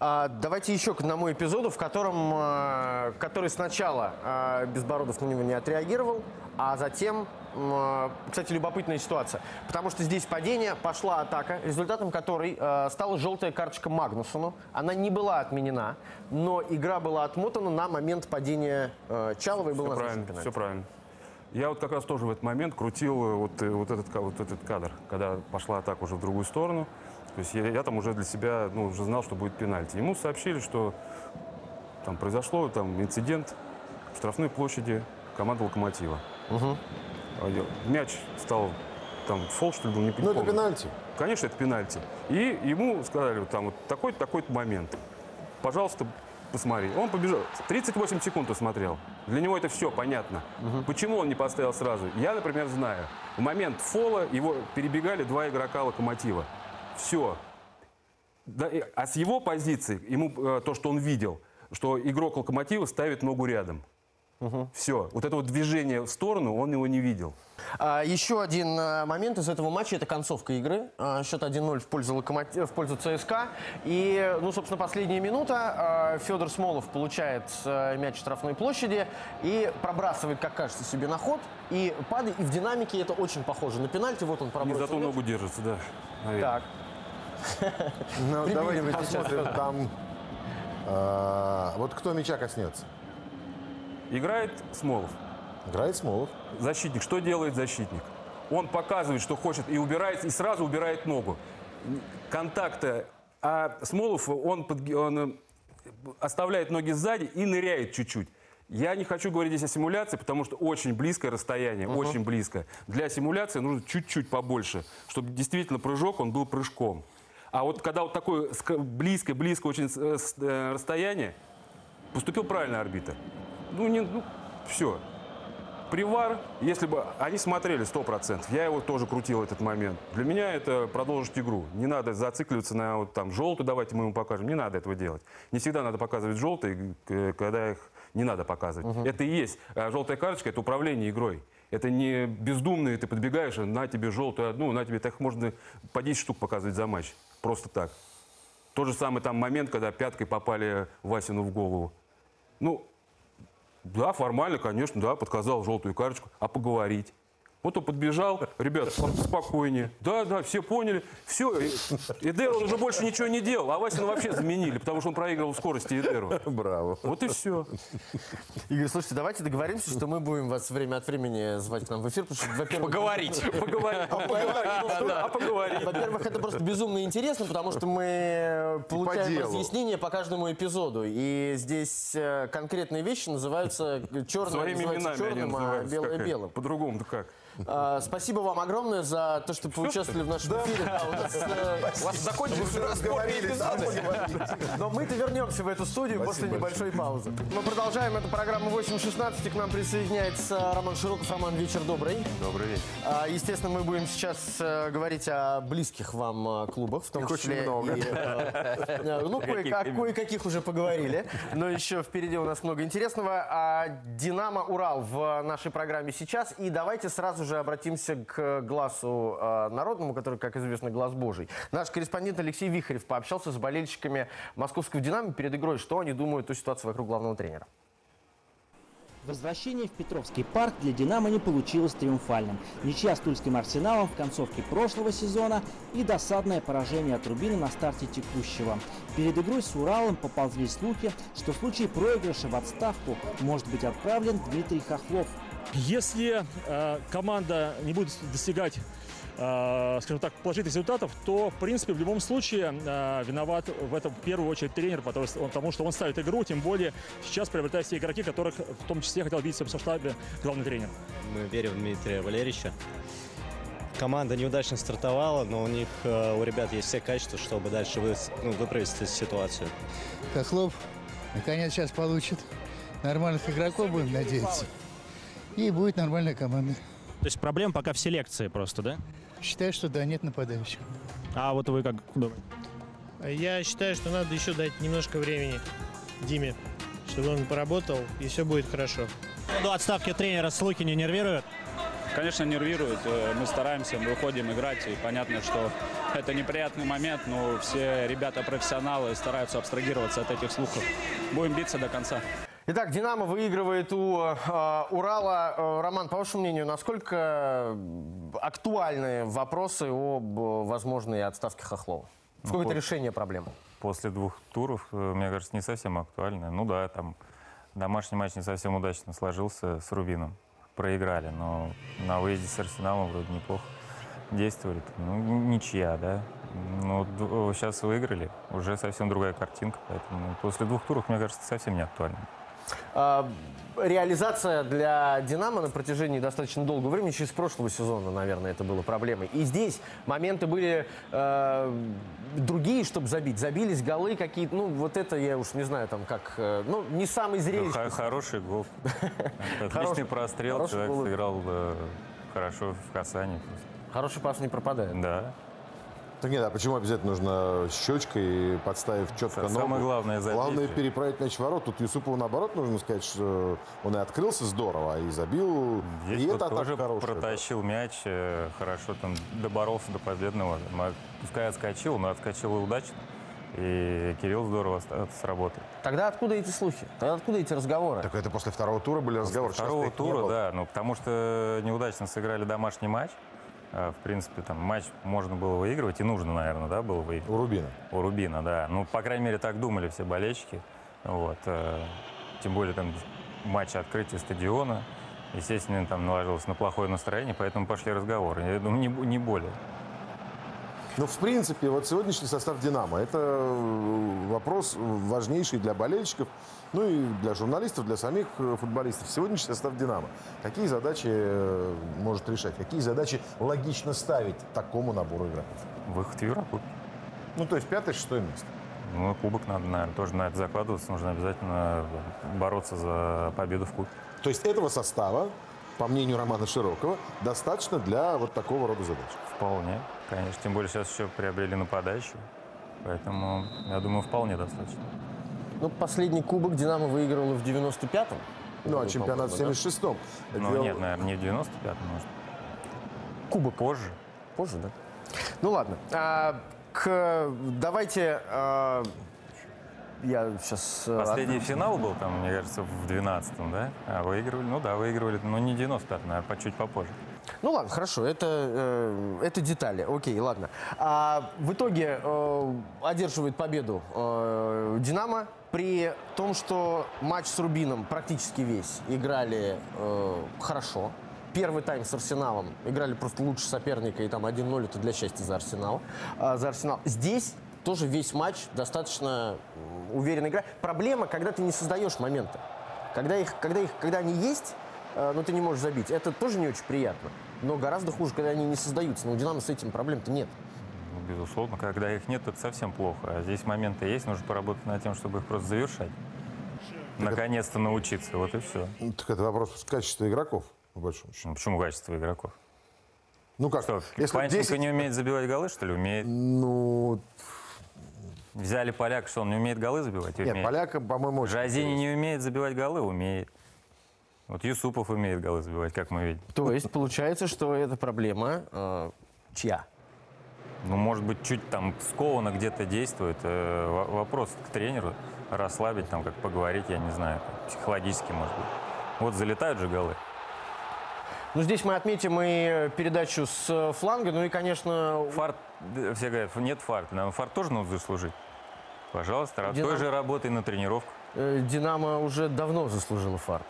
[SPEAKER 1] А, давайте еще к одному эпизоду, в котором, э, который сначала э, Безбородов на него не отреагировал, а затем, э, кстати, любопытная ситуация, потому что здесь падение, пошла атака, результатом которой э, стала желтая карточка Магнусону. Она не была отменена, но игра была отмотана на момент падения э, Чалова и был
[SPEAKER 7] Все
[SPEAKER 1] назначен
[SPEAKER 7] правильно,
[SPEAKER 1] пенальти.
[SPEAKER 7] все правильно. Я вот как раз тоже в этот момент крутил э, вот, э, вот, этот, вот этот кадр, когда пошла атака уже в другую сторону. То есть я, я там уже для себя ну, уже знал, что будет пенальти. Ему сообщили, что там произошло там, инцидент в штрафной площади команды «Локомотива». Я- Мяч стал там фол, что ли, был, не
[SPEAKER 4] Ну, это
[SPEAKER 7] помню.
[SPEAKER 4] пенальти.
[SPEAKER 7] Конечно, это пенальти. И ему сказали, вот там вот такой-то, такой-то момент. Пожалуйста, посмотри. Он побежал. 38 секунд усмотрел. Для него это все понятно. Почему он не поставил сразу? Я, например, знаю. В момент фола его перебегали два игрока локомотива. Все. Да, а с его позиции, ему э, то, что он видел, что игрок локомотива ставит ногу рядом. Все. Вот это вот движение в сторону он его не видел.
[SPEAKER 1] А, еще один а, момент из этого матча – это концовка игры. А, счет 1-0 в пользу, локомоти- в пользу ЦСКА. И, ну, собственно, последняя минута. А, Федор Смолов получает а, мяч в штрафной площади и пробрасывает, как кажется, себе на ход. И падает. И в динамике это очень похоже на пенальти. Вот он
[SPEAKER 7] И
[SPEAKER 1] пробросил
[SPEAKER 7] зато
[SPEAKER 1] мяч.
[SPEAKER 7] ногу держится, да. наверное.
[SPEAKER 1] Так.
[SPEAKER 4] Ну, давайте посмотрим там. а, вот кто мяча коснется?
[SPEAKER 7] Играет Смолов.
[SPEAKER 4] Играет Смолов.
[SPEAKER 7] Защитник. Что делает защитник? Он показывает, что хочет, и убирает, и сразу убирает ногу. Контакта. А Смолов, он, подги- он э, оставляет ноги сзади и ныряет чуть-чуть. Я не хочу говорить здесь о симуляции, потому что очень близкое расстояние, очень близко. Для симуляции нужно чуть-чуть побольше, чтобы действительно прыжок, он был прыжком. А вот когда вот такое близкое-близко очень э, э, расстояние, поступил правильно арбитр. Ну, не, ну, все. Привар, если бы они смотрели 100%, я его тоже крутил этот момент. Для меня это продолжить игру. Не надо зацикливаться на вот там желтый, давайте мы ему покажем. Не надо этого делать. Не всегда надо показывать желтый, к- когда их не надо показывать. Это и есть. э, Желтая карточка – это управление игрой. Это не бездумные, ты подбегаешь, на тебе желтую одну, на тебе так можно по 10 штук показывать за матч. Просто так. Тот же самый там момент, когда пяткой попали Васину в голову. Ну, да, формально, конечно, да, подказал желтую карточку. А поговорить? Вот он подбежал, ребят, спокойнее. Да, да, все поняли. Все, Эдер он уже больше ничего не делал, а Васина вообще заменили, потому что он проигрывал скорости Эдеру.
[SPEAKER 4] Браво.
[SPEAKER 7] Вот и все.
[SPEAKER 1] Игорь, слушайте, давайте договоримся, что мы будем вас время от времени звать к нам в эфир, потому что, во-первых...
[SPEAKER 3] Поговорить.
[SPEAKER 7] Поговорить. А поговорить.
[SPEAKER 1] Во-первых, это просто безумно интересно, потому что мы получаем
[SPEAKER 4] делу.
[SPEAKER 1] разъяснения по каждому эпизоду. И здесь э, конкретные вещи называются черным,
[SPEAKER 7] они
[SPEAKER 1] черным, а
[SPEAKER 7] называются.
[SPEAKER 1] белое белым.
[SPEAKER 7] По-другому-то как?
[SPEAKER 1] А, Спасибо вам огромное за то, что поучаствовали в нашем эфире. Да, у нас, э,
[SPEAKER 3] У вас закончился
[SPEAKER 4] Разговорились.
[SPEAKER 1] Но мы-то вернемся в эту студию после небольшой паузы. Мы продолжаем. Это программа 8.16. И к нам присоединяется Роман Широков. Роман, вечер добрый.
[SPEAKER 7] Добрый вечер.
[SPEAKER 1] А, Естественно, мы будем сейчас э, говорить о близких вам э, клубах, в том
[SPEAKER 4] Их очень
[SPEAKER 1] числе
[SPEAKER 4] много.
[SPEAKER 1] и, э, ну, кое- кое-каких уже поговорили, но еще впереди у нас много интересного. А Динамо Урал в нашей программе сейчас. И давайте сразу же обратимся к глазу э, народному, который, как известно, глаз Божий. Наш корреспондент Алексей Вихарев пообщался с болельщиками московского Динамо перед игрой, что они думают о ситуации вокруг главного тренера.
[SPEAKER 8] Возвращение в Петровский парк для «Динамо» не получилось триумфальным. Ничья с Тульским «Арсеналом» в концовке прошлого сезона и досадное поражение от «Рубина» на старте текущего. Перед игрой с «Уралом» поползли слухи, что в случае проигрыша в отставку может быть отправлен Дмитрий Хохлов.
[SPEAKER 9] Если э, команда не будет достигать, э, скажем так, положительных результатов, то, в принципе, в любом случае э, виноват в этом в первую очередь тренер, потому что, он, ставит игру, тем более сейчас приобретают все игроки, которых в том числе хотел видеть в составе главный тренер.
[SPEAKER 10] Мы верим в Дмитрия Валерьевича. Команда неудачно стартовала, но у них, э, у ребят есть все качества, чтобы дальше вы- ну, выправить эту ситуацию.
[SPEAKER 11] Хохлов наконец сейчас получит нормальных игроков, будем надеяться. И будет нормальная команда.
[SPEAKER 9] То есть проблема пока в селекции просто, да?
[SPEAKER 11] Считаю, что да, нет нападающих.
[SPEAKER 9] А вот вы как думаете?
[SPEAKER 12] Я считаю, что надо еще дать немножко времени Диме, чтобы он поработал, и все будет хорошо.
[SPEAKER 9] До отставки тренера слухи не нервируют?
[SPEAKER 13] Конечно, нервирует. Э, Мы стараемся, мы выходим играть, и понятно, что это неприятный момент, но все ребята профессионалы стараются абстрагироваться от этих слухов. Будем биться до конца.
[SPEAKER 1] Итак, «Динамо» выигрывает у э, Урала. Э, Роман, по вашему мнению, насколько актуальны вопросы об э, возможной отставке Хохлова? Сколько это
[SPEAKER 14] по-
[SPEAKER 1] решение проблемы?
[SPEAKER 14] После двух туров, э, мне кажется, не совсем актуально. Ну да, там домашний матч не совсем удачно сложился с Рубином. Проиграли, но на выезде с Арсеналом вроде неплохо действовали. Ну, ничья, да. Ну, сейчас выиграли, уже совсем другая картинка, поэтому после двух туров, мне кажется, совсем не актуально.
[SPEAKER 1] А, реализация для «Динамо» на протяжении достаточно долгого времени, еще с прошлого сезона, наверное, это было проблемой. И здесь моменты были э, другие, чтобы забить. Забились голы какие-то, ну, вот это я уж не знаю, там, как, э, ну, не самый
[SPEAKER 14] Ну,
[SPEAKER 1] зрелищный.
[SPEAKER 14] х- хороший гол. Отличный прострел, человек сыграл хорошо в касании.
[SPEAKER 1] Хороший пас не пропадает.
[SPEAKER 14] Да.
[SPEAKER 4] Так нет, а почему обязательно нужно щечкой подставив четко
[SPEAKER 14] Самое
[SPEAKER 4] ногу?
[SPEAKER 14] главное забить.
[SPEAKER 4] Главное переправить мяч в ворот. Тут Юсупову наоборот нужно сказать, что он и открылся здорово, и забил.
[SPEAKER 14] Здесь
[SPEAKER 4] и
[SPEAKER 14] вот
[SPEAKER 4] это
[SPEAKER 14] тоже
[SPEAKER 4] хорошая.
[SPEAKER 14] протащил мяч, э, хорошо там доборолся до победного. Ма- Пускай отскочил, но отскочил и удачно. И Кирилл здорово ст- сработал.
[SPEAKER 1] Тогда откуда эти слухи? Тогда откуда эти разговоры?
[SPEAKER 4] Так это после второго тура были разговоры. сейчас
[SPEAKER 14] Второго тура, да, ну потому что неудачно сыграли домашний матч. А, В принципе, там матч можно было выигрывать, и нужно, наверное, да, было выигрывать.
[SPEAKER 4] У Рубина.
[SPEAKER 14] У Рубина, да. Ну, по крайней мере, так думали все болельщики. Вот. э, Тем более там матч открытия стадиона. Естественно, там наложилось на плохое настроение, поэтому пошли разговоры. Я думаю, не, не более.
[SPEAKER 4] Ну, в принципе, вот сегодняшний состав «Динамо» – это э, вопрос важнейший для болельщиков, ну и для журналистов, для самих э, футболистов. Сегодняшний состав «Динамо» какие задачи э, может решать? Какие задачи логично ставить такому набору игроков?
[SPEAKER 14] Выход в Еврокубок.
[SPEAKER 4] Ну, то есть пятое, шестое место.
[SPEAKER 14] Ну, кубок надо, наверное, тоже на это закладываться. Нужно обязательно бороться за победу в кубке.
[SPEAKER 4] То есть этого состава, по мнению Романа Широкого, достаточно для вот такого рода задач?
[SPEAKER 14] Вполне, конечно. Тем более сейчас еще приобрели нападающего. Поэтому, я думаю, вполне достаточно.
[SPEAKER 1] Ну, последний кубок «Динамо» выигрывало в 95-м.
[SPEAKER 4] Ну, а чемпионат в 76-м.
[SPEAKER 14] Ну,
[SPEAKER 4] Дело-
[SPEAKER 14] нет, наверное, не в 95-м, может.
[SPEAKER 1] Кубок.
[SPEAKER 14] Позже.
[SPEAKER 1] Позже, да? Ну ладно. А, к, давайте... а, я сейчас...
[SPEAKER 14] Последний финал был там, мне кажется, в 12-м, да? А выигрывали, ну да, выигрывали, но не 95 наверное, по- чуть попозже.
[SPEAKER 1] Ну ладно, хорошо, это, э, это детали. Окей, ладно. А в итоге э, одерживает победу э, Динамо при том, что матч с Рубином практически весь играли э, хорошо. Первый тайм с Арсеналом играли просто лучше соперника, и там 1-0 это для счастья за Арсенал. А, за Арсенал. Здесь тоже весь матч достаточно м, уверенно игра. Проблема, когда ты не создаешь моменты. Когда, их, когда, их, когда они есть, э, но ты не можешь забить, это тоже не очень приятно. Но гораздо хуже, когда они не создаются. Но у Динамо с этим проблем-то нет.
[SPEAKER 14] Ну, безусловно, когда их нет, это совсем плохо. А здесь моменты есть, нужно поработать над тем, чтобы их просто завершать. Наконец-то научиться, вот и все.
[SPEAKER 4] Так это вопрос качества игроков, по большому счету.
[SPEAKER 14] Ну, почему качество игроков?
[SPEAKER 4] Ну как,
[SPEAKER 14] Что,
[SPEAKER 4] если
[SPEAKER 14] Панченко
[SPEAKER 4] 10
[SPEAKER 14] не умеет забивать голы, что ли? Умеет.
[SPEAKER 4] Ну,
[SPEAKER 14] Взяли поляка, что он не умеет голы забивать?
[SPEAKER 4] нет,
[SPEAKER 14] Умеет.
[SPEAKER 4] поляка, по-моему, очень
[SPEAKER 14] Жазини не умеет забивать голы? Умеет. Вот Юсупов умеет голы забивать, как мы видим.
[SPEAKER 1] То есть получается, что эта проблема э, чья?
[SPEAKER 14] Ну, может быть, чуть там скованно где-то действует. Э, во- Вопрос к тренеру. Расслабить, там, как поговорить, я не знаю. Психологически, может быть. Вот залетают же голы.
[SPEAKER 1] Ну, здесь мы отметим и передачу с фланга, ну и, конечно...
[SPEAKER 14] Фарт, да, все говорят, нет фарта. Нам фарт тоже нужно заслужить. Пожалуйста,
[SPEAKER 1] Динамо-
[SPEAKER 14] той же работай на тренировках.
[SPEAKER 1] э, Динамо уже давно заслужила фарт.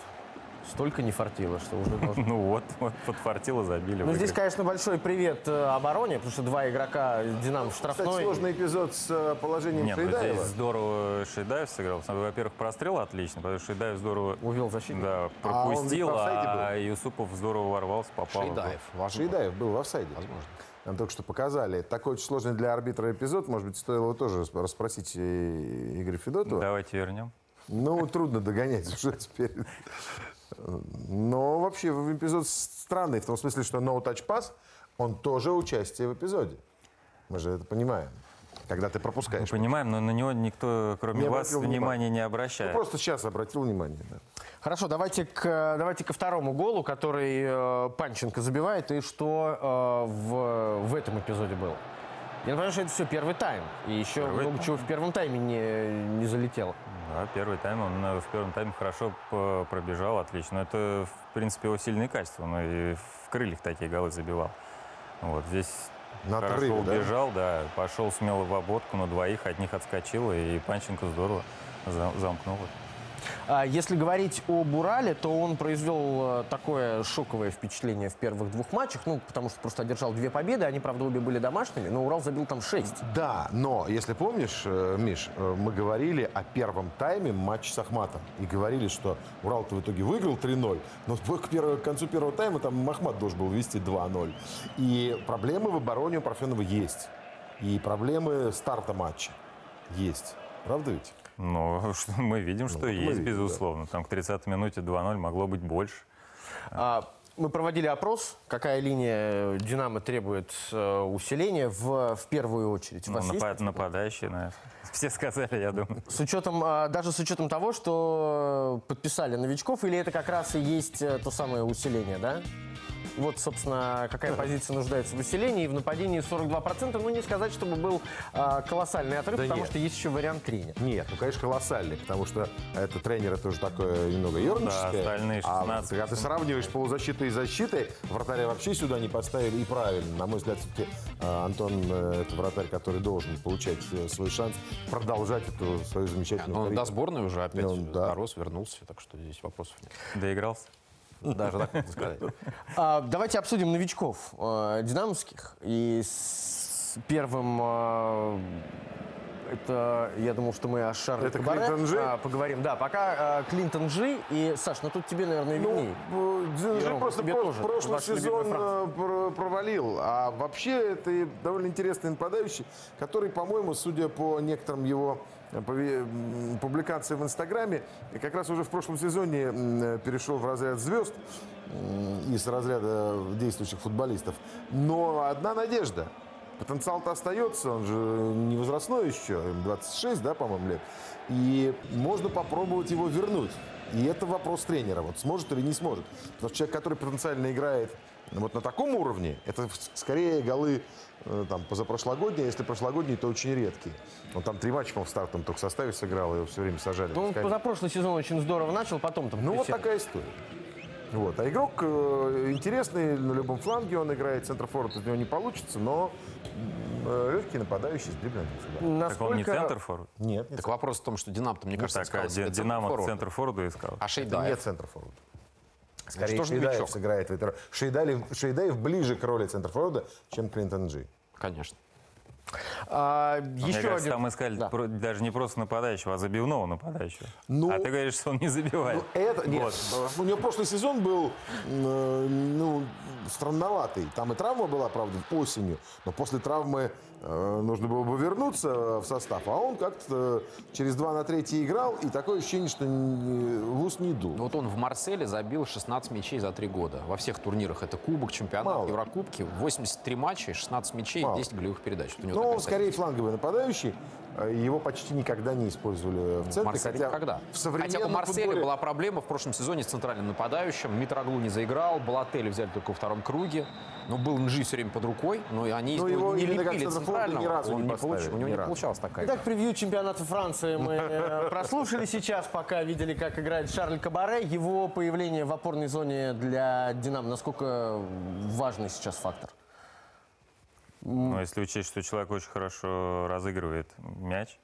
[SPEAKER 1] Столько не фартило, что уже должно...
[SPEAKER 14] Ну вот, вот подфартило, забили.
[SPEAKER 1] Ну, здесь, конечно, большой привет э, обороне, потому что два игрока Динамо
[SPEAKER 4] Кстати,
[SPEAKER 1] штрафной.
[SPEAKER 4] сложный эпизод с э, положением
[SPEAKER 14] Нет, ну
[SPEAKER 4] Шейдаева.
[SPEAKER 14] здесь здорово Шейдаев сыграл. Во-первых, прострел отлично, потому что Шейдаев здорово
[SPEAKER 1] Увел защитника.
[SPEAKER 14] да,
[SPEAKER 4] А
[SPEAKER 14] пропустил,
[SPEAKER 4] офсайде
[SPEAKER 14] а, Юсупов здорово ворвался, попал.
[SPEAKER 3] Шейдаев. Важно.
[SPEAKER 4] Шейдаев был в офсайде. Возможно. Нам только что показали. Такой очень сложный для арбитра эпизод. Может быть, стоило его тоже рас- расспросить Игоря Федотова.
[SPEAKER 14] Давайте вернем.
[SPEAKER 4] Ну, трудно догонять уже теперь. Но вообще эпизод странный, в том смысле, что no touch pass, он тоже участие в эпизоде. Мы же это понимаем. Когда ты
[SPEAKER 14] Мы
[SPEAKER 4] пропускаешь.
[SPEAKER 14] понимаем, но на него никто, кроме
[SPEAKER 4] Не
[SPEAKER 14] вас, внимания
[SPEAKER 4] внимания.
[SPEAKER 14] не
[SPEAKER 4] Ну,
[SPEAKER 14] обращает.
[SPEAKER 4] просто сейчас обратил внимание. да.
[SPEAKER 1] Хорошо, давайте, к, давайте ко второму голу, который э, Панченко забивает, и что э, в, в этом эпизоде было. Я напоминаю, что это все первый тайм, и еще
[SPEAKER 14] Первый
[SPEAKER 1] много чего в первом тайме не, не залетело.
[SPEAKER 14] Да, первый тайм, он э, в первом тайме хорошо пробежал, отлично. Но это, в принципе, его сильные качества. Он и в крыльях такие голы забивал. Вот здесь
[SPEAKER 4] На
[SPEAKER 14] хорошо
[SPEAKER 4] отрыве, да?
[SPEAKER 14] убежал, да? пошел смело в обводку на двоих, от них отскочил, и Панченко здорово за- замкнул.
[SPEAKER 1] А если говорить о Бурале, то он произвел э, такое шоковое впечатление в первых двух матчах, ну, потому что просто одержал две победы, они, правда, обе были домашними, но Урал забил там шесть.
[SPEAKER 4] Да, но если помнишь, э, Миш, э, мы говорили о первом тайме матча с Ахматом. И говорили, что Урал-то в итоге выиграл 3-0, но к, первому- к концу первого тайма там Ахмат должен был вести 2-0. И проблемы в обороне у Парфенова есть. И проблемы старта матча есть. Правда ведь?
[SPEAKER 14] Что мы видим, что
[SPEAKER 4] мы
[SPEAKER 14] есть,
[SPEAKER 4] видим, да.
[SPEAKER 14] безусловно. Там к 30 минуте 2-0 могло быть больше.
[SPEAKER 1] А, мы проводили опрос, какая линия Динамо требует э, усиления в, в первую очередь. У
[SPEAKER 14] Ну,
[SPEAKER 1] вас есть
[SPEAKER 14] нападающие, наверное. Все сказали, я думаю.
[SPEAKER 1] С учетом, а, даже с учетом того, что э, подписали новичков, или это как раз и есть э, то самое усиление, да? Вот, собственно, какая позиция нуждается в усилении. И в нападении 42%. Ну, не сказать, чтобы был а, колоссальный отрыв,
[SPEAKER 4] Да
[SPEAKER 1] потому
[SPEAKER 4] нет.
[SPEAKER 1] что есть еще вариант тренера.
[SPEAKER 4] Нет, ну, конечно, колоссальный, потому что это тренер это уже такое немного ерническое.
[SPEAKER 14] Да, остальные
[SPEAKER 4] А
[SPEAKER 14] 16.
[SPEAKER 4] когда ты сравниваешь полузащиты и защиты, вратаря вообще сюда не поставили, и правильно. На мой взгляд, все-таки э, Антон э, это вратарь, который должен получать э, свой шанс продолжать эту свою замечательную
[SPEAKER 3] Он
[SPEAKER 4] карьеру.
[SPEAKER 3] до сборной уже опять
[SPEAKER 4] Ну, да.
[SPEAKER 3] дорос, вернулся, так что здесь вопросов нет.
[SPEAKER 14] Доигрался.
[SPEAKER 3] Даже так можно сказать.
[SPEAKER 1] А, давайте обсудим новичков э, динамовских. И с первым... э, это, я думал, что мы о Шарле
[SPEAKER 4] Это
[SPEAKER 1] Кабаре,
[SPEAKER 4] Клинтон Джи?
[SPEAKER 1] а, поговорим. Да, пока э, Клинтон Джи и... Саш, ну тут тебе, наверное, виднее.
[SPEAKER 4] Ну, Дзинджи
[SPEAKER 1] Ером,
[SPEAKER 4] просто про-
[SPEAKER 1] тоже.
[SPEAKER 4] прошлый сезон провалил. А вообще это довольно интересный нападающий, который, по-моему, судя по некоторым его публикациям в Инстаграме, как раз уже в прошлом сезоне перешел в разряд звезд из разряда действующих футболистов. Но одна надежда. Потенциал-то остается, он же не возрастной еще, им 26, да, по-моему, лет. И можно попробовать его вернуть. И это вопрос тренера, вот сможет или не сможет. Потому что человек, который потенциально играет вот на таком уровне, это скорее голы э, там, позапрошлогодние, если прошлогодние, то очень редкие. Он там три матча, по в стартом только в составе сыграл, его все время сажали.
[SPEAKER 1] Ну, он позапрошлый сезон очень здорово начал, потом там
[SPEAKER 4] Ну, вот такая история. Вот. А игрок э, интересный, на любом фланге он играет, центр-форвард из него не получится, но э, легкий нападающий с дриблингом.
[SPEAKER 14] Насколько... Так он не центр-форвард?
[SPEAKER 4] Нет, нет.
[SPEAKER 3] Так вопрос в том, что Динамо, мне
[SPEAKER 14] ну,
[SPEAKER 3] кажется,
[SPEAKER 14] так, а Динамо центр-форварда искал.
[SPEAKER 3] А Шейдаев?
[SPEAKER 4] Нет центр-форварда. Скорее, что Шейдаев сыграет в этой Шейдаев, Шейдаев ближе к роли центр-форварда, чем Клинтон Джи.
[SPEAKER 3] Конечно.
[SPEAKER 14] А, еще кажется, один... там искали да. про, даже не просто нападающего, а забивного нападающего. Ну, а ты говоришь, что он не забивает.
[SPEAKER 4] Ну, это, нет, вот. у него прошлый сезон был э, ну, странноватый. Там и травма была, правда, осенью. Но после травмы нужно было бы вернуться в состав, а он как-то через 2 на 3 играл, и такое ощущение, что в ус не дул.
[SPEAKER 3] Вот он в Марселе забил 16 мячей за 3 года. Во всех турнирах. Это Кубок, Чемпионат, Мало. Еврокубки. 83 матча, 16 мячей, Мало. 10 голевых передач.
[SPEAKER 4] Ну, он скорее фланговый нападающий. Э, его почти никогда не использовали в центре.
[SPEAKER 3] Марселе хотя когда? В хотя у Марселе футболе... была проблема в прошлом сезоне с центральным нападающим. Митроглу не заиграл, Балатели взяли только во втором круге. Но был Нжи все время под рукой, но они но его не лепили центрального.
[SPEAKER 4] Ни разу
[SPEAKER 3] он
[SPEAKER 4] не,
[SPEAKER 3] получ... У него не разу. получалось такая.
[SPEAKER 1] Итак, превью чемпионата Франции мы э, прослушали сейчас, пока видели, как играет Шарль Кабаре. Его появление в опорной зоне для «Динамо» насколько важный сейчас фактор?
[SPEAKER 14] Ну, если учесть, что человек очень хорошо разыгрывает мяч,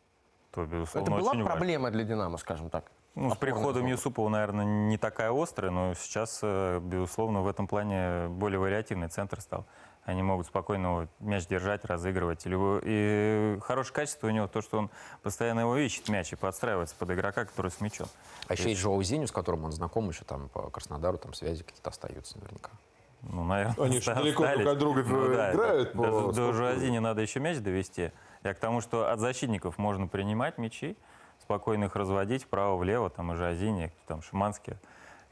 [SPEAKER 14] то, безусловно,
[SPEAKER 1] Это была
[SPEAKER 14] очень
[SPEAKER 1] проблема важно. для «Динамо», скажем так?
[SPEAKER 14] Ну, с приходом Юсупова, наверное, не такая острая, но сейчас, э, безусловно, в этом плане более вариативный центр стал. Они могут спокойно мяч держать, разыгрывать. И хорошее качество у него то, что он постоянно его ищет мяч и подстраивается под игрока, который с мячом.
[SPEAKER 3] А еще есть Жоу Зиню, с которым он знаком еще там по Краснодару, там связи какие-то остаются наверняка.
[SPEAKER 14] Ну, наверное,
[SPEAKER 4] Они же далеко друг от друга ну, играют. Да,
[SPEAKER 14] по до, до Жуазини надо еще мяч довести. Я к тому, что от защитников можно принимать мячи, спокойно их разводить вправо-влево, там и Жуазини, там Шиманский.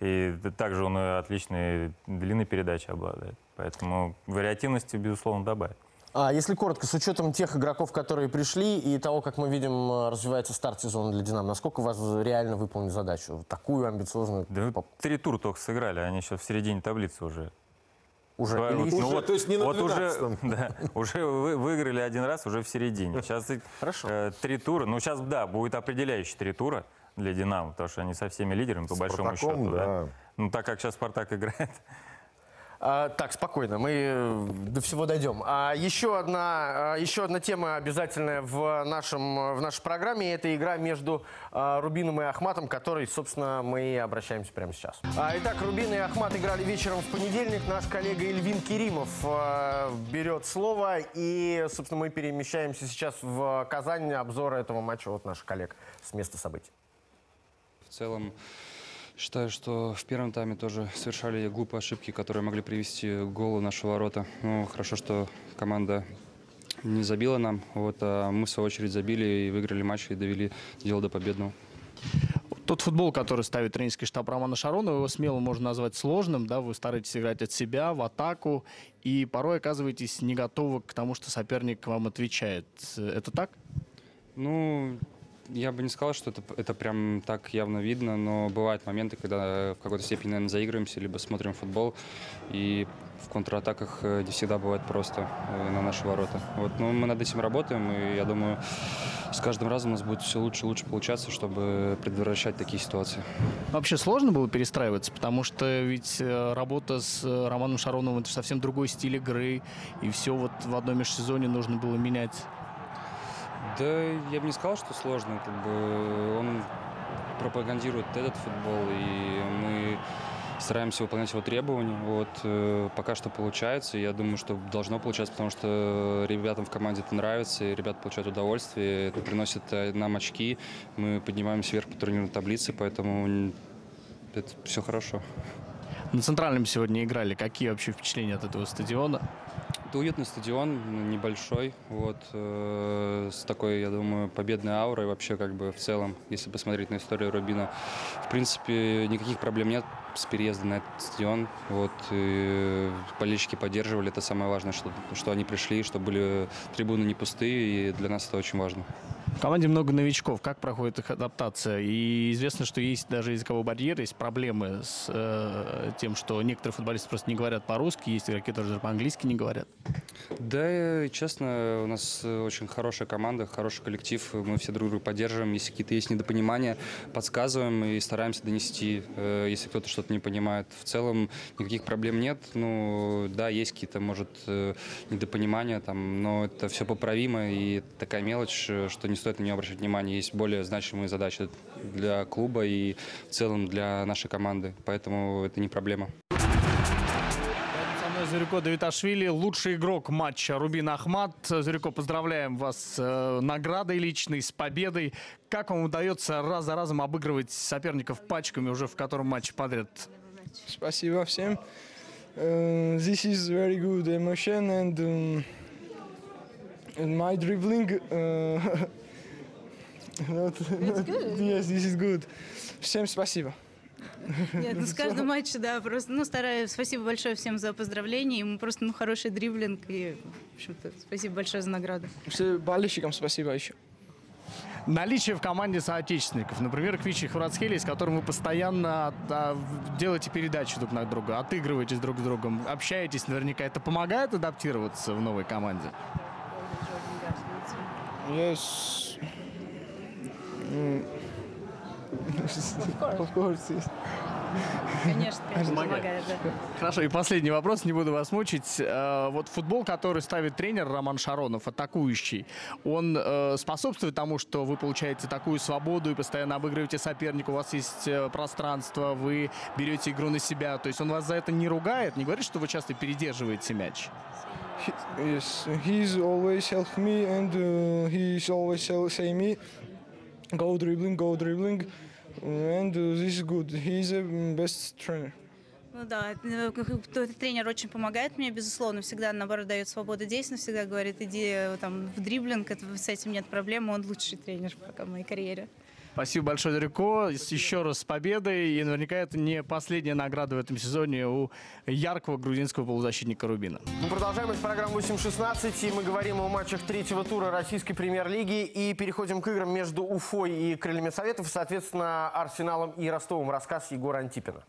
[SPEAKER 14] И также он отличной длинной передачи обладает. Поэтому вариативности, безусловно, добавит.
[SPEAKER 1] А если коротко, с учетом тех игроков, которые пришли, и того, как мы видим, развивается старт сезона для «Динамо», насколько у вас реально выполнить задачу? Такую амбициозную?
[SPEAKER 14] Да, три тура только сыграли, они сейчас в середине таблицы уже.
[SPEAKER 1] Уже?
[SPEAKER 14] Вот,
[SPEAKER 1] Или
[SPEAKER 14] ну, вот, то есть не на вот уже, да, уже вы, выиграли один раз, уже в середине. Сейчас
[SPEAKER 1] Хорошо.
[SPEAKER 14] Э, три тура. Ну, сейчас, да, будет определяющие три тура для «Динамо», потому что они со всеми лидерами, по большому счету. Да. Да. Ну, так как сейчас «Спартак» играет.
[SPEAKER 1] А, так, спокойно, мы э, до всего дойдем. А, еще, одна, а, еще одна тема обязательная в, нашем, в нашей программе – это игра между а, Рубином и Ахматом, которой, собственно, мы обращаемся прямо сейчас. Итак, Рубин и Ахмат играли вечером в понедельник. Наш коллега Ильвин Керимов берет слово. И, собственно, мы перемещаемся сейчас в Казань. Обзор этого матча от наших коллег с места событий.
[SPEAKER 15] В целом, Считаю, что в первом тайме тоже совершали глупые ошибки, которые могли привести к голу нашего ворота. Ну, хорошо, что команда не забила нам. Вот, а мы, в свою очередь, забили и выиграли матч и довели дело до победного.
[SPEAKER 16] Тот футбол, который ставит тренерский штаб Романа Шаронова, его смело можно назвать сложным. Да? Вы стараетесь играть от себя, в атаку, и порой оказываетесь не готовы к тому, что соперник вам отвечает. Это так?
[SPEAKER 15] Ну, я бы не сказал, что это, это прям так явно видно, но бывают моменты, когда в какой-то степени, наверное, заигрываемся, либо смотрим футбол, и в контратаках э, не всегда бывает просто э, на наши ворота. Вот, но мы над этим работаем, и я думаю, с каждым разом у нас будет все лучше и лучше получаться, чтобы предотвращать такие ситуации.
[SPEAKER 16] Вообще сложно было перестраиваться, потому что ведь э, работа с Романом Шароновым это совсем другой стиль игры, и все вот в одном межсезоне нужно было менять.
[SPEAKER 15] Да, я бы не сказал, что сложно. Как бы он пропагандирует этот футбол, и мы стараемся выполнять его требования. Вот, э, пока что получается. Я думаю, что должно получаться, потому что ребятам в команде это нравится, и ребята получают удовольствие. Это приносит э, нам очки. Мы поднимаемся вверх по турнирной таблице, поэтому это все хорошо.
[SPEAKER 16] На Центральном сегодня играли. Какие вообще впечатления от этого стадиона?
[SPEAKER 15] Это уютный стадион, небольшой, вот, э, с такой, я думаю, победной аурой вообще, как бы, в целом, если посмотреть на историю Рубина. В принципе, никаких проблем нет с переездом на этот стадион, вот, и болельщики поддерживали, это самое важное, что, что они пришли, что были трибуны не пустые, и для нас это очень важно.
[SPEAKER 16] В команде много новичков. Как проходит их адаптация? И известно, что есть даже языковой барьер, есть проблемы с э, тем, что некоторые футболисты просто не говорят по-русски, есть игроки, которые по-английски не говорят.
[SPEAKER 15] Да, честно, у нас очень хорошая команда, хороший коллектив. Мы все друг друга поддерживаем. Если какие-то есть недопонимания, подсказываем и стараемся донести, э, если кто-то что-то не понимает. В целом никаких проблем нет. Ну, да, есть какие-то, может, э, недопонимания, там, но это все поправимо. И такая мелочь, что не стоит на нее обращать внимание. Есть более значимые задачи для клуба и в целом для нашей команды. Поэтому это не проблема.
[SPEAKER 16] Зюрико Давиташвили, лучший игрок матча Рубин Ахмат. Зюрико, поздравляем вас с э, наградой личной, с победой. Как вам удается раз за разом обыгрывать соперников пачками уже в котором матче подряд?
[SPEAKER 17] Спасибо всем. Uh, this is very good emotion and, um, and my dribbling. Uh, not,
[SPEAKER 18] good.
[SPEAKER 17] yes, this is good. Всем спасибо.
[SPEAKER 18] Нет, ну с каждым матчем, да, просто, ну, стараюсь. Спасибо большое всем за поздравления. Ему просто, ну, хороший дриблинг. И, в общем-то, спасибо большое за награду.
[SPEAKER 17] Все болельщикам спасибо еще.
[SPEAKER 16] Наличие в команде соотечественников, например, Квичи Хварацхели, с которым вы постоянно а, делаете передачи друг на друга, отыгрываетесь друг с другом, общаетесь наверняка, это помогает адаптироваться в новой команде?
[SPEAKER 17] Yes. Mm. Of course, yes.
[SPEAKER 18] Конечно, конечно, помогает, да.
[SPEAKER 16] Хорошо, и последний вопрос, не буду вас мучить. Э, Вот футбол, который ставит тренер Роман Шаронов, атакующий, он э, способствует тому, что вы получаете такую свободу и постоянно обыгрываете соперника, у вас есть э, пространство, вы берете игру на себя. То есть он вас за это не ругает, не говорит, что вы часто передерживаете мяч?
[SPEAKER 17] He, yes, he's always helped me and uh, he's always say me, go dribbling, go dribbling, and this is good. He's a best trainer.
[SPEAKER 18] Ну да, э, как- как- тренер очень помогает мне, безусловно, всегда, наоборот, дает свободу действий, всегда говорит, иди э, там в дриблинг, это, с этим нет проблем, он лучший тренер пока в моей карьере.
[SPEAKER 16] Спасибо большое, Дарико. Еще раз с победой. И наверняка это не последняя награда в этом сезоне у яркого грузинского полузащитника Рубина.
[SPEAKER 1] Мы продолжаем эту программу 8.16, и мы говорим о матчах третьего тура российской премьер-лиги и переходим к играм между Уфой и Крыльями Советов, соответственно, Арсеналом и Ростовом. Рассказ Егора Антипина.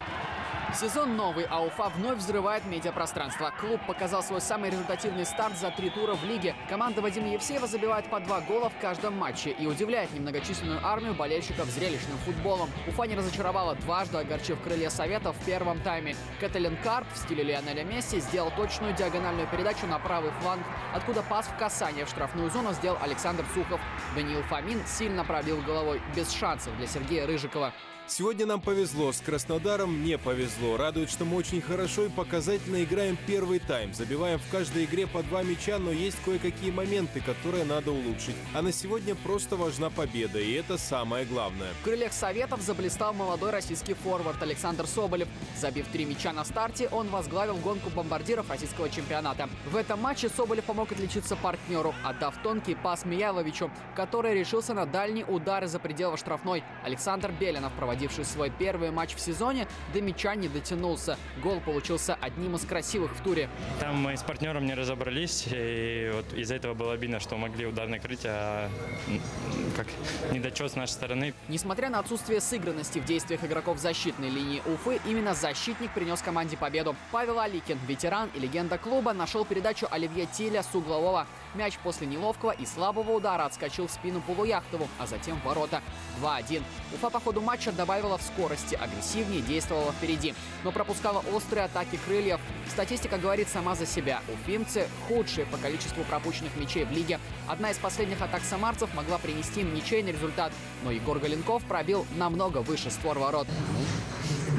[SPEAKER 19] Сезон новый, а Уфа вновь взрывает медиапространство. Клуб показал свой самый результативный старт за три тура в лиге. Команда Вадима Евсеева забивает по два гола в каждом матче и удивляет немногочисленную армию болельщиков зрелищным футболом. Уфа не разочаровала дважды, огорчив крылья Советов в первом тайме. Каталин Карп в стиле Лионеля Месси сделал точную диагональную передачу на правый фланг, откуда пас в касание в штрафную зону сделал Александр Сухов. Даниил Фомин сильно пробил головой, без шансов для Сергея Рыжикова.
[SPEAKER 20] Сегодня нам повезло, с Краснодаром не повезло. Радует, что мы очень хорошо и показательно играем первый тайм. Забиваем в каждой игре по два мяча, но есть кое-какие моменты, которые надо улучшить. А на сегодня просто важна победа, и это самое главное.
[SPEAKER 19] В крыльях Советов заблистал молодой российский форвард Александр Соболев. Забив три мяча на старте, он возглавил гонку бомбардиров российского чемпионата. В этом матче Соболев помог отличиться партнеру, отдав тонкий пас Мияйловичу, который решился на дальний удар из-за пределов штрафной. Александр Белинов, проводивший свой первый матч в сезоне, до мяча не дотянулся. Гол получился одним из красивых в туре.
[SPEAKER 21] Там мы с партнером не разобрались, и вот из-за этого было обидно, что могли удар накрыть, а как недочет с нашей стороны.
[SPEAKER 19] Несмотря на отсутствие сыгранности в действиях игроков защитной линии Уфы, именно защитник принес команде победу. Павел Аликин, ветеран и легенда клуба, нашел передачу Оливье Тиля с углового. Мяч после неловкого и слабого удара отскочил в спину Полуяхтову, а затем в ворота. 2-1. Уфа по ходу матча добавила в скорости, агрессивнее действовала впереди, но пропускала острые атаки крыльев. Статистика говорит сама за себя. Уфимцы худшие по количеству пропущенных мячей в лиге. Одна из последних атак самарцев могла принести им ничейный результат, но Егор Галенков пробил намного выше створ ворот.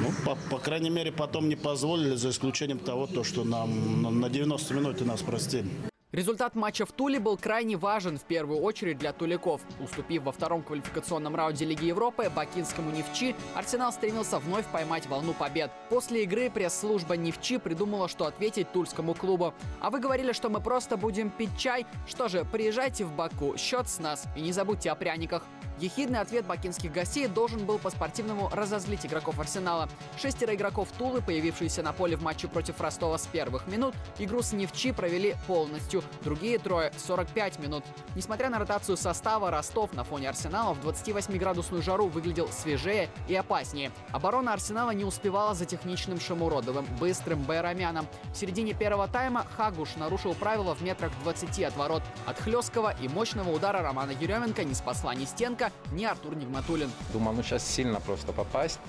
[SPEAKER 22] Ну, по, по крайней мере, потом не позволили, за исключением того, то, что нам на- на 90 минут нас простили.
[SPEAKER 19] Результат матча в Туле был крайне важен в первую очередь для туликов. Уступив во втором квалификационном раунде Лиги Европы бакинскому Нефчи, Арсенал стремился вновь поймать волну побед. После игры пресс-служба Нефчи придумала, что ответить тульскому клубу. А вы говорили, что мы просто будем пить чай? Что же, приезжайте в Баку, счет с нас и не забудьте о пряниках. Ехидный ответ бакинских гостей должен был по-спортивному разозлить игроков Арсенала. Шестеро игроков Тулы, появившиеся на поле в матче против Ростова с первых минут, игру с Невчи провели полностью. Другие трое — 45 минут. Несмотря на ротацию состава, Ростов на фоне Арсенала в 28-градусную жару выглядел свежее и опаснее. Оборона Арсенала не успевала за техничным Шамуродовым, быстрым Байрамяном. В середине первого тайма Хагуш нарушил правила в метрах 20 от ворот. От хлесткого и мощного удара Романа Еременко не спасла ни Стенка, ни Артур Нигматулин.
[SPEAKER 23] Думаю, ну сейчас сильно просто попасть.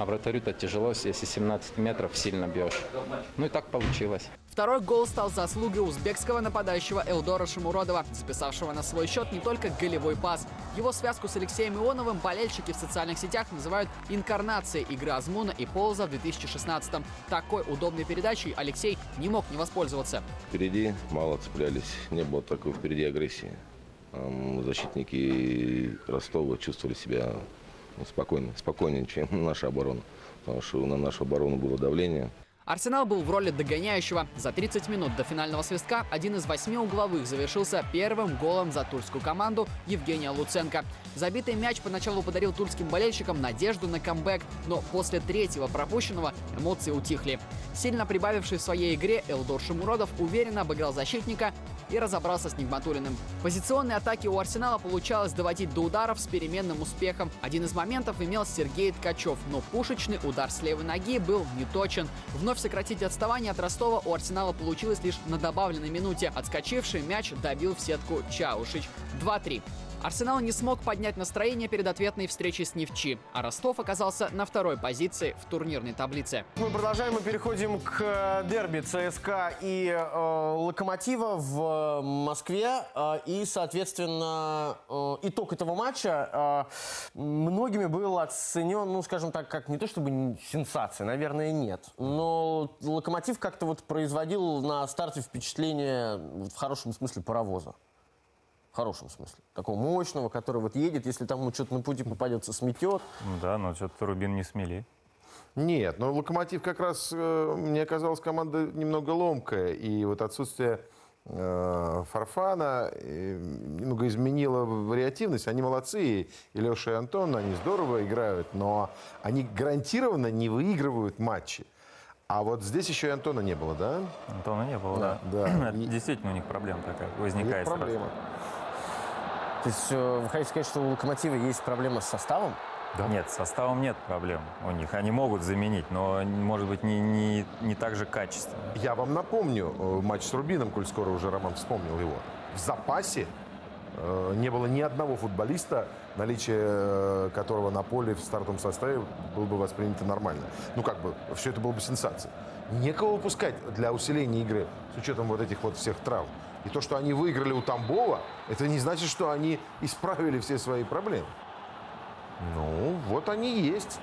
[SPEAKER 23] А вратарю-то тяжело, если 17 метров сильно бьешь. Ну и так получилось.
[SPEAKER 19] Второй гол стал заслугой узбекского нападающего Элдора Шамуродова, записавшего на свой счет не только голевой пас. Его связку с Алексеем Ионовым болельщики в социальных сетях называют инкарнацией игры Азмуна и Полза в 2016-м. Такой удобной передачей Алексей не мог не воспользоваться.
[SPEAKER 24] Впереди мало цеплялись, не было такой впереди агрессии. Защитники Ростова чувствовали себя ну, спокойно, спокойнее, чем наша оборона. Потому что на нашу оборону было давление.
[SPEAKER 19] Арсенал был в роли догоняющего. За 30 минут до финального свистка один из восьми угловых завершился первым голом за тульскую команду Евгения Луценко. Забитый мяч поначалу подарил тульским болельщикам надежду на камбэк, но после третьего пропущенного эмоции утихли. Сильно прибавивший в своей игре Элдор Шамуродов уверенно обыграл защитника и разобрался с Нигматулиным. Позиционные атаки у Арсенала получалось доводить до ударов с переменным успехом. Один из моментов имел Сергей Ткачев, но пушечный удар с левой ноги был неточен. Вновь сократить отставание от Ростова у Арсенала получилось лишь на добавленной минуте. Отскочивший мяч добил в сетку Чаушич. 2-3. Арсенал не смог поднять настроение перед ответной встречей с Невчи, а Ростов оказался на второй позиции в турнирной таблице.
[SPEAKER 1] Мы продолжаем и переходим к э, дерби ЦСКА и э, Локомотива в Москве. Э, и, соответственно, э, итог этого матча э, многими был оценен, ну, скажем так, как не то чтобы сенсация, наверное, нет. Но Локомотив как-то вот производил на старте впечатление в хорошем смысле паровоза. В хорошем смысле. Такого мощного, который вот едет, если там ему что-то на пути попадется, сметет.
[SPEAKER 14] Да, но что-то Рубин не смели.
[SPEAKER 4] Нет, но «Локомотив» как раз, э, мне казалось, команда немного ломкая. И вот отсутствие э, Фарфана э, немного изменило вариативность. Они молодцы, и Леша и Антон, они здорово играют, но они гарантированно не выигрывают матчи. А вот здесь еще и Антона не было, да?
[SPEAKER 14] Антона не было, да.
[SPEAKER 4] да.
[SPEAKER 14] И... Действительно у них проблема такая возникает.
[SPEAKER 4] Нет проблема.
[SPEAKER 1] То есть э, вы хотите сказать, что у «Локомотива» есть проблема с составом?
[SPEAKER 14] Да. Нет, с составом нет проблем у них. Они могут заменить, но, может быть, не, не, не так же качественно.
[SPEAKER 4] Я вам напомню э, матч с Рубином, коль скоро уже Роман вспомнил его. В запасе э, не было ни одного футболиста, наличие э, которого на поле в стартовом составе было бы воспринято нормально. Ну, как бы, все это было бы сенсацией. Некого выпускать для усиления игры с учетом вот этих вот всех травм. И то, что они выиграли у Тамбова, это не значит, что они исправили все свои проблемы. Ну, вот они есть.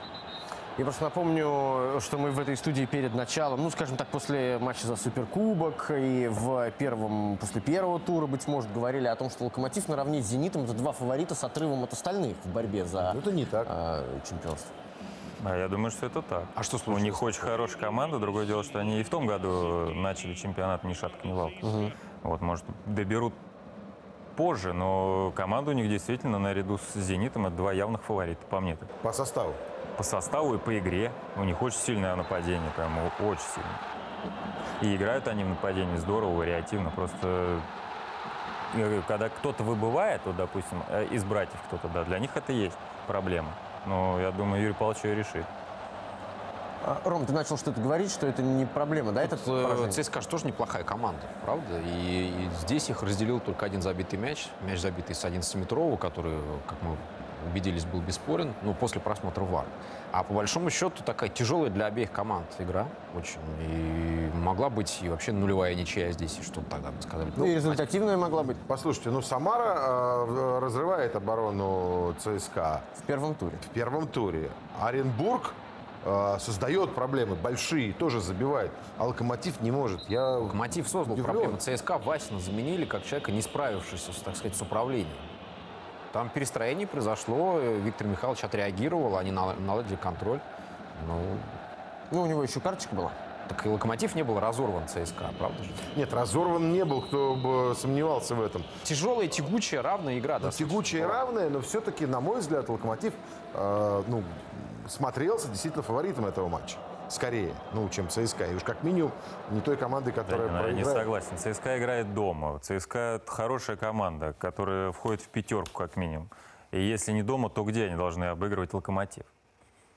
[SPEAKER 1] Я просто напомню, что мы в этой студии перед началом, ну, скажем так, после матча за Суперкубок и в первом, после первого тура, быть может, говорили о том, что Локомотив наравне с Зенитом это два фаворита с отрывом от остальных в борьбе за
[SPEAKER 4] это не так.
[SPEAKER 1] Э, чемпионство.
[SPEAKER 14] А я думаю, что это так.
[SPEAKER 1] А что
[SPEAKER 14] случилось? У них очень хорошая команда. Другое дело, что они и в том году начали чемпионат ни шатка, ни валка. Угу. Вот, может, доберут позже, но команда у них действительно наряду с «Зенитом» это два явных фаворита, по мне так.
[SPEAKER 4] По составу?
[SPEAKER 14] По составу и по игре. У них очень сильное нападение, прям очень сильное. И играют они в нападении здорово, вариативно. Просто когда кто-то выбывает, вот, допустим, э, из братьев кто-то, да, для них это есть проблема. Но я думаю, Юрий Павлович ее решит.
[SPEAKER 1] А, Ром, ты начал что-то говорить, что это не проблема, да?
[SPEAKER 3] Тут, это ЦСКА же тоже неплохая команда, правда? И, и здесь их разделил только один забитый мяч. Мяч забитый с 11-метрового, который, как мы убедились, был бесспорен, ну, после просмотра ВАР. А по большому счету такая тяжелая для обеих команд игра очень. И могла быть и вообще нулевая ничья здесь, что тогда бы сказали.
[SPEAKER 1] Ну, и результативная могла быть.
[SPEAKER 4] Послушайте, ну Самара э, разрывает оборону ЦСКА.
[SPEAKER 1] В первом туре.
[SPEAKER 4] В первом туре. Оренбург э, создает проблемы большие, тоже забивает, а Локомотив не может. Я
[SPEAKER 3] Локомотив создал удивлен. проблемы. ЦСКА Васина заменили как человека, не справившегося, так сказать, с управлением. Там перестроение произошло, Виктор Михайлович отреагировал, они наладили контроль. Ну,
[SPEAKER 1] ну, у него еще карточка была.
[SPEAKER 3] Так и Локомотив не был разорван ЦСКА, правда же?
[SPEAKER 4] Нет, разорван не был, кто бы сомневался в этом.
[SPEAKER 3] Тяжелая, тягучая, равная игра.
[SPEAKER 4] Ну, тягучая и равная, но все-таки, на мой взгляд, Локомотив э, ну, смотрелся действительно фаворитом этого матча. Скорее, ну, чем ЦСКА. И уж как минимум не той командой, которая
[SPEAKER 14] Да, я не
[SPEAKER 4] проиграет.
[SPEAKER 14] согласен. ЦСКА играет дома. ЦСКА это хорошая команда, которая входит в пятерку как минимум. И если не дома, то где они должны обыгрывать Локомотив?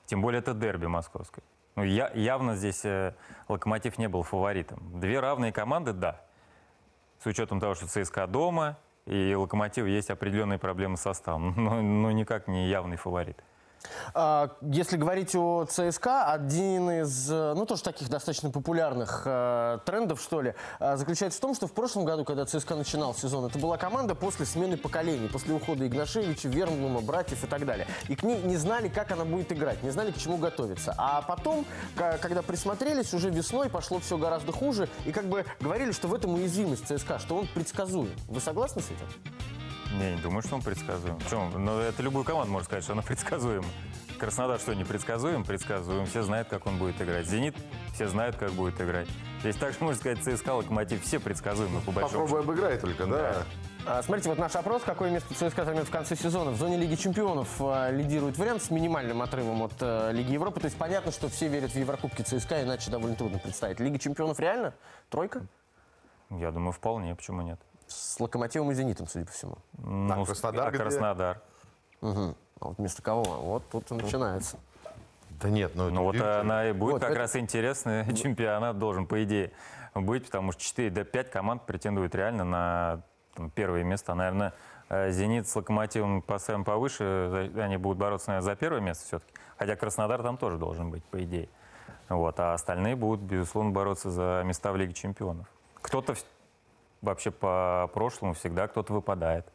[SPEAKER 14] Тем более это дерби московское. Ну, я, явно здесь э, Локомотив не был фаворитом. Две равные команды, да. С учетом того, что ЦСКА дома, и Локомотив есть определенные проблемы с составом. Но, но никак не явный фаворит.
[SPEAKER 1] А, Если говорить о ЦСКА, один из, э, ну, тоже таких достаточно популярных э, трендов, что ли, э, заключается в том, что в прошлом году, когда ЦСКА начинал сезон, это была команда после смены поколений, после ухода Игнашевича, Вернблума, братьев и так далее. И к ней не знали, как она будет играть, не знали, к чему готовиться. А потом, когда присмотрелись, уже весной пошло все гораздо хуже, и как бы говорили, что в этом уязвимость ЦСКА, что он предсказуем. Вы согласны с этим?
[SPEAKER 14] Не, не думаю, что он предсказуем. Почему? Ну, это любую команду может сказать, что она предсказуема. Краснодар что, не предсказуем? Предсказуем. Все знают, как он будет играть. Зенит, все знают, как будет играть. Здесь также можно сказать ЦСКА, Локомотив, все предсказуемы по большому
[SPEAKER 4] Попробуй обыграй только, да?
[SPEAKER 1] А, Смотрите, вот наш опрос, какое место ЦСКА займет в конце сезона. В зоне Лиги Чемпионов э, лидирует вариант с минимальным отрывом от э, Лиги Европы. То есть понятно, что все верят в Еврокубки ЦСКА, иначе довольно трудно представить. Лига Чемпионов реально? Тройка?
[SPEAKER 14] Я думаю, вполне. Почему нет?
[SPEAKER 1] С Локомотивом и Зенитом, судя по всему.
[SPEAKER 14] Ну,
[SPEAKER 4] Краснодар
[SPEAKER 14] а
[SPEAKER 4] где?
[SPEAKER 14] Краснодар.
[SPEAKER 1] Угу. А вот вместо кого? Вот тут и начинается.
[SPEAKER 4] Да нет, ну,
[SPEAKER 14] Ну вот она и будет
[SPEAKER 1] Вот,
[SPEAKER 14] как
[SPEAKER 1] это-
[SPEAKER 14] раз интересный чемпионат должен, по идее, быть, потому что 4 до 5 команд претендуют реально на там, первое место. Наверное, э, «Зенит» с «Локомотивом» поставим повыше, они будут бороться, наверное, за первое место все-таки. Хотя «Краснодар» там тоже должен быть, по идее. Вот. А остальные будут, безусловно, бороться за места в Лиге чемпионов. Кто-то в- вообще по прошлому всегда кто-то выпадает.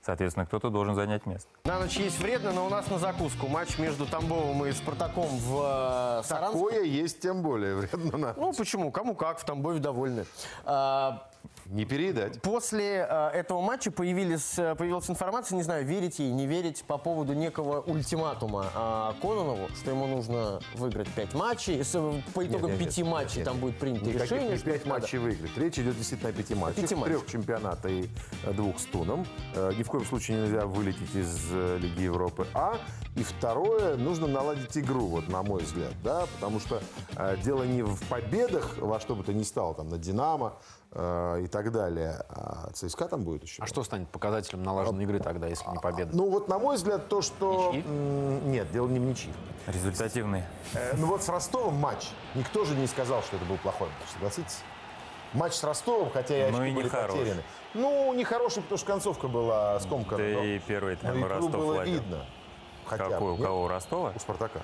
[SPEAKER 14] Соответственно, кто-то должен занять место.
[SPEAKER 1] На ночь есть вредно, но у нас на закуску. Матч между Тамбовым и Спартаком в э, Саранске.
[SPEAKER 4] Такое есть тем более вредно на
[SPEAKER 1] Ну почему? Кому как, в Тамбове довольны. А,
[SPEAKER 4] Не переедать.
[SPEAKER 1] После э, этого матча появились, э, появилась информация, не знаю, верить ей, не верить, по поводу некого ультиматума э, Кононову, что ему нужно выиграть 5 матчей. С, э, по итогам
[SPEAKER 4] Нет, нет,
[SPEAKER 1] 5
[SPEAKER 4] нет,
[SPEAKER 1] матчей
[SPEAKER 4] нет,
[SPEAKER 1] там
[SPEAKER 4] нет.
[SPEAKER 1] будет принято
[SPEAKER 4] Никаких
[SPEAKER 1] решение.
[SPEAKER 4] не
[SPEAKER 1] что
[SPEAKER 4] пять
[SPEAKER 1] надо.
[SPEAKER 4] матчей выиграть. Речь идет действительно о пяти матчах.
[SPEAKER 1] Пяти матчах.
[SPEAKER 4] Трех чемпионата и э, двух с Туном. Э, Ни в коем случае нельзя вылететь из э, Лиги Европы. А. И второе, нужно наладить игру, вот на мой взгляд. Да? Потому что э, дело не в победах, во что бы то ни стало, там, на «Динамо», и так далее. А ЦСКА там будет еще.
[SPEAKER 3] А что станет показателем налаженной игры тогда, если не победа?
[SPEAKER 4] Ну вот, на мой взгляд, то, что... м, Нет, дело не в ничьи.
[SPEAKER 14] Результативный.
[SPEAKER 4] Э, Ну вот с Ростовом матч. Никто же не сказал, что это был плохой матч, согласитесь? Матч с Ростовом, хотя и
[SPEAKER 14] Ну
[SPEAKER 4] очки
[SPEAKER 14] и
[SPEAKER 4] были
[SPEAKER 14] нехороший.
[SPEAKER 4] потеряны. Ну, нехороший, потому что концовка была скомкана.
[SPEAKER 14] Да
[SPEAKER 4] но-
[SPEAKER 14] и первый
[SPEAKER 4] игру
[SPEAKER 14] Ростов
[SPEAKER 4] было
[SPEAKER 14] ладил.
[SPEAKER 4] видно. Хотя бы,
[SPEAKER 14] Какой? У кого? У Ростова?
[SPEAKER 4] У Спартака.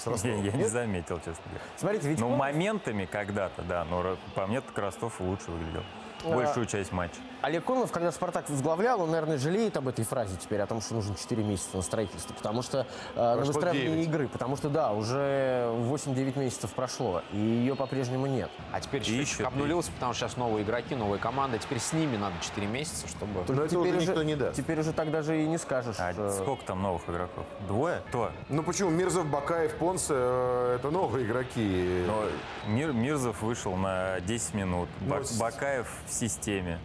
[SPEAKER 4] С
[SPEAKER 14] Я, я не заметил, честно говоря.
[SPEAKER 1] Смотрите, ведь
[SPEAKER 14] Ну,
[SPEAKER 1] помните-
[SPEAKER 14] моментами когда-то, да, но по мне Ростов лучше выглядел. Большую часть матча.
[SPEAKER 1] Олег Кононов, когда «Спартак» возглавлял, он, наверное, жалеет об этой фразе теперь, о том, что нужно 4 месяца на строительство, потому что э, на выстраивание
[SPEAKER 4] 9.
[SPEAKER 1] игры, потому что, да, уже 8-9 месяцев прошло, и ее по-прежнему нет.
[SPEAKER 3] А теперь
[SPEAKER 14] Ищут,
[SPEAKER 3] счетчик обнулился, потому что сейчас новые игроки, новая команда. Теперь с ними надо 4 месяца, чтобы...
[SPEAKER 4] Но это
[SPEAKER 1] теперь
[SPEAKER 4] уже никто не даст.
[SPEAKER 1] Теперь уже так даже и не скажешь.
[SPEAKER 14] А
[SPEAKER 1] что-
[SPEAKER 14] сколько там новых игроков? Двое? Кто?
[SPEAKER 4] Ну почему? Мирзов, Бакаев, Понце э, это новые игроки.
[SPEAKER 14] Но Мир, Мирзов вышел на 10 минут.
[SPEAKER 4] Ну,
[SPEAKER 14] Бак- Бакаев в системе.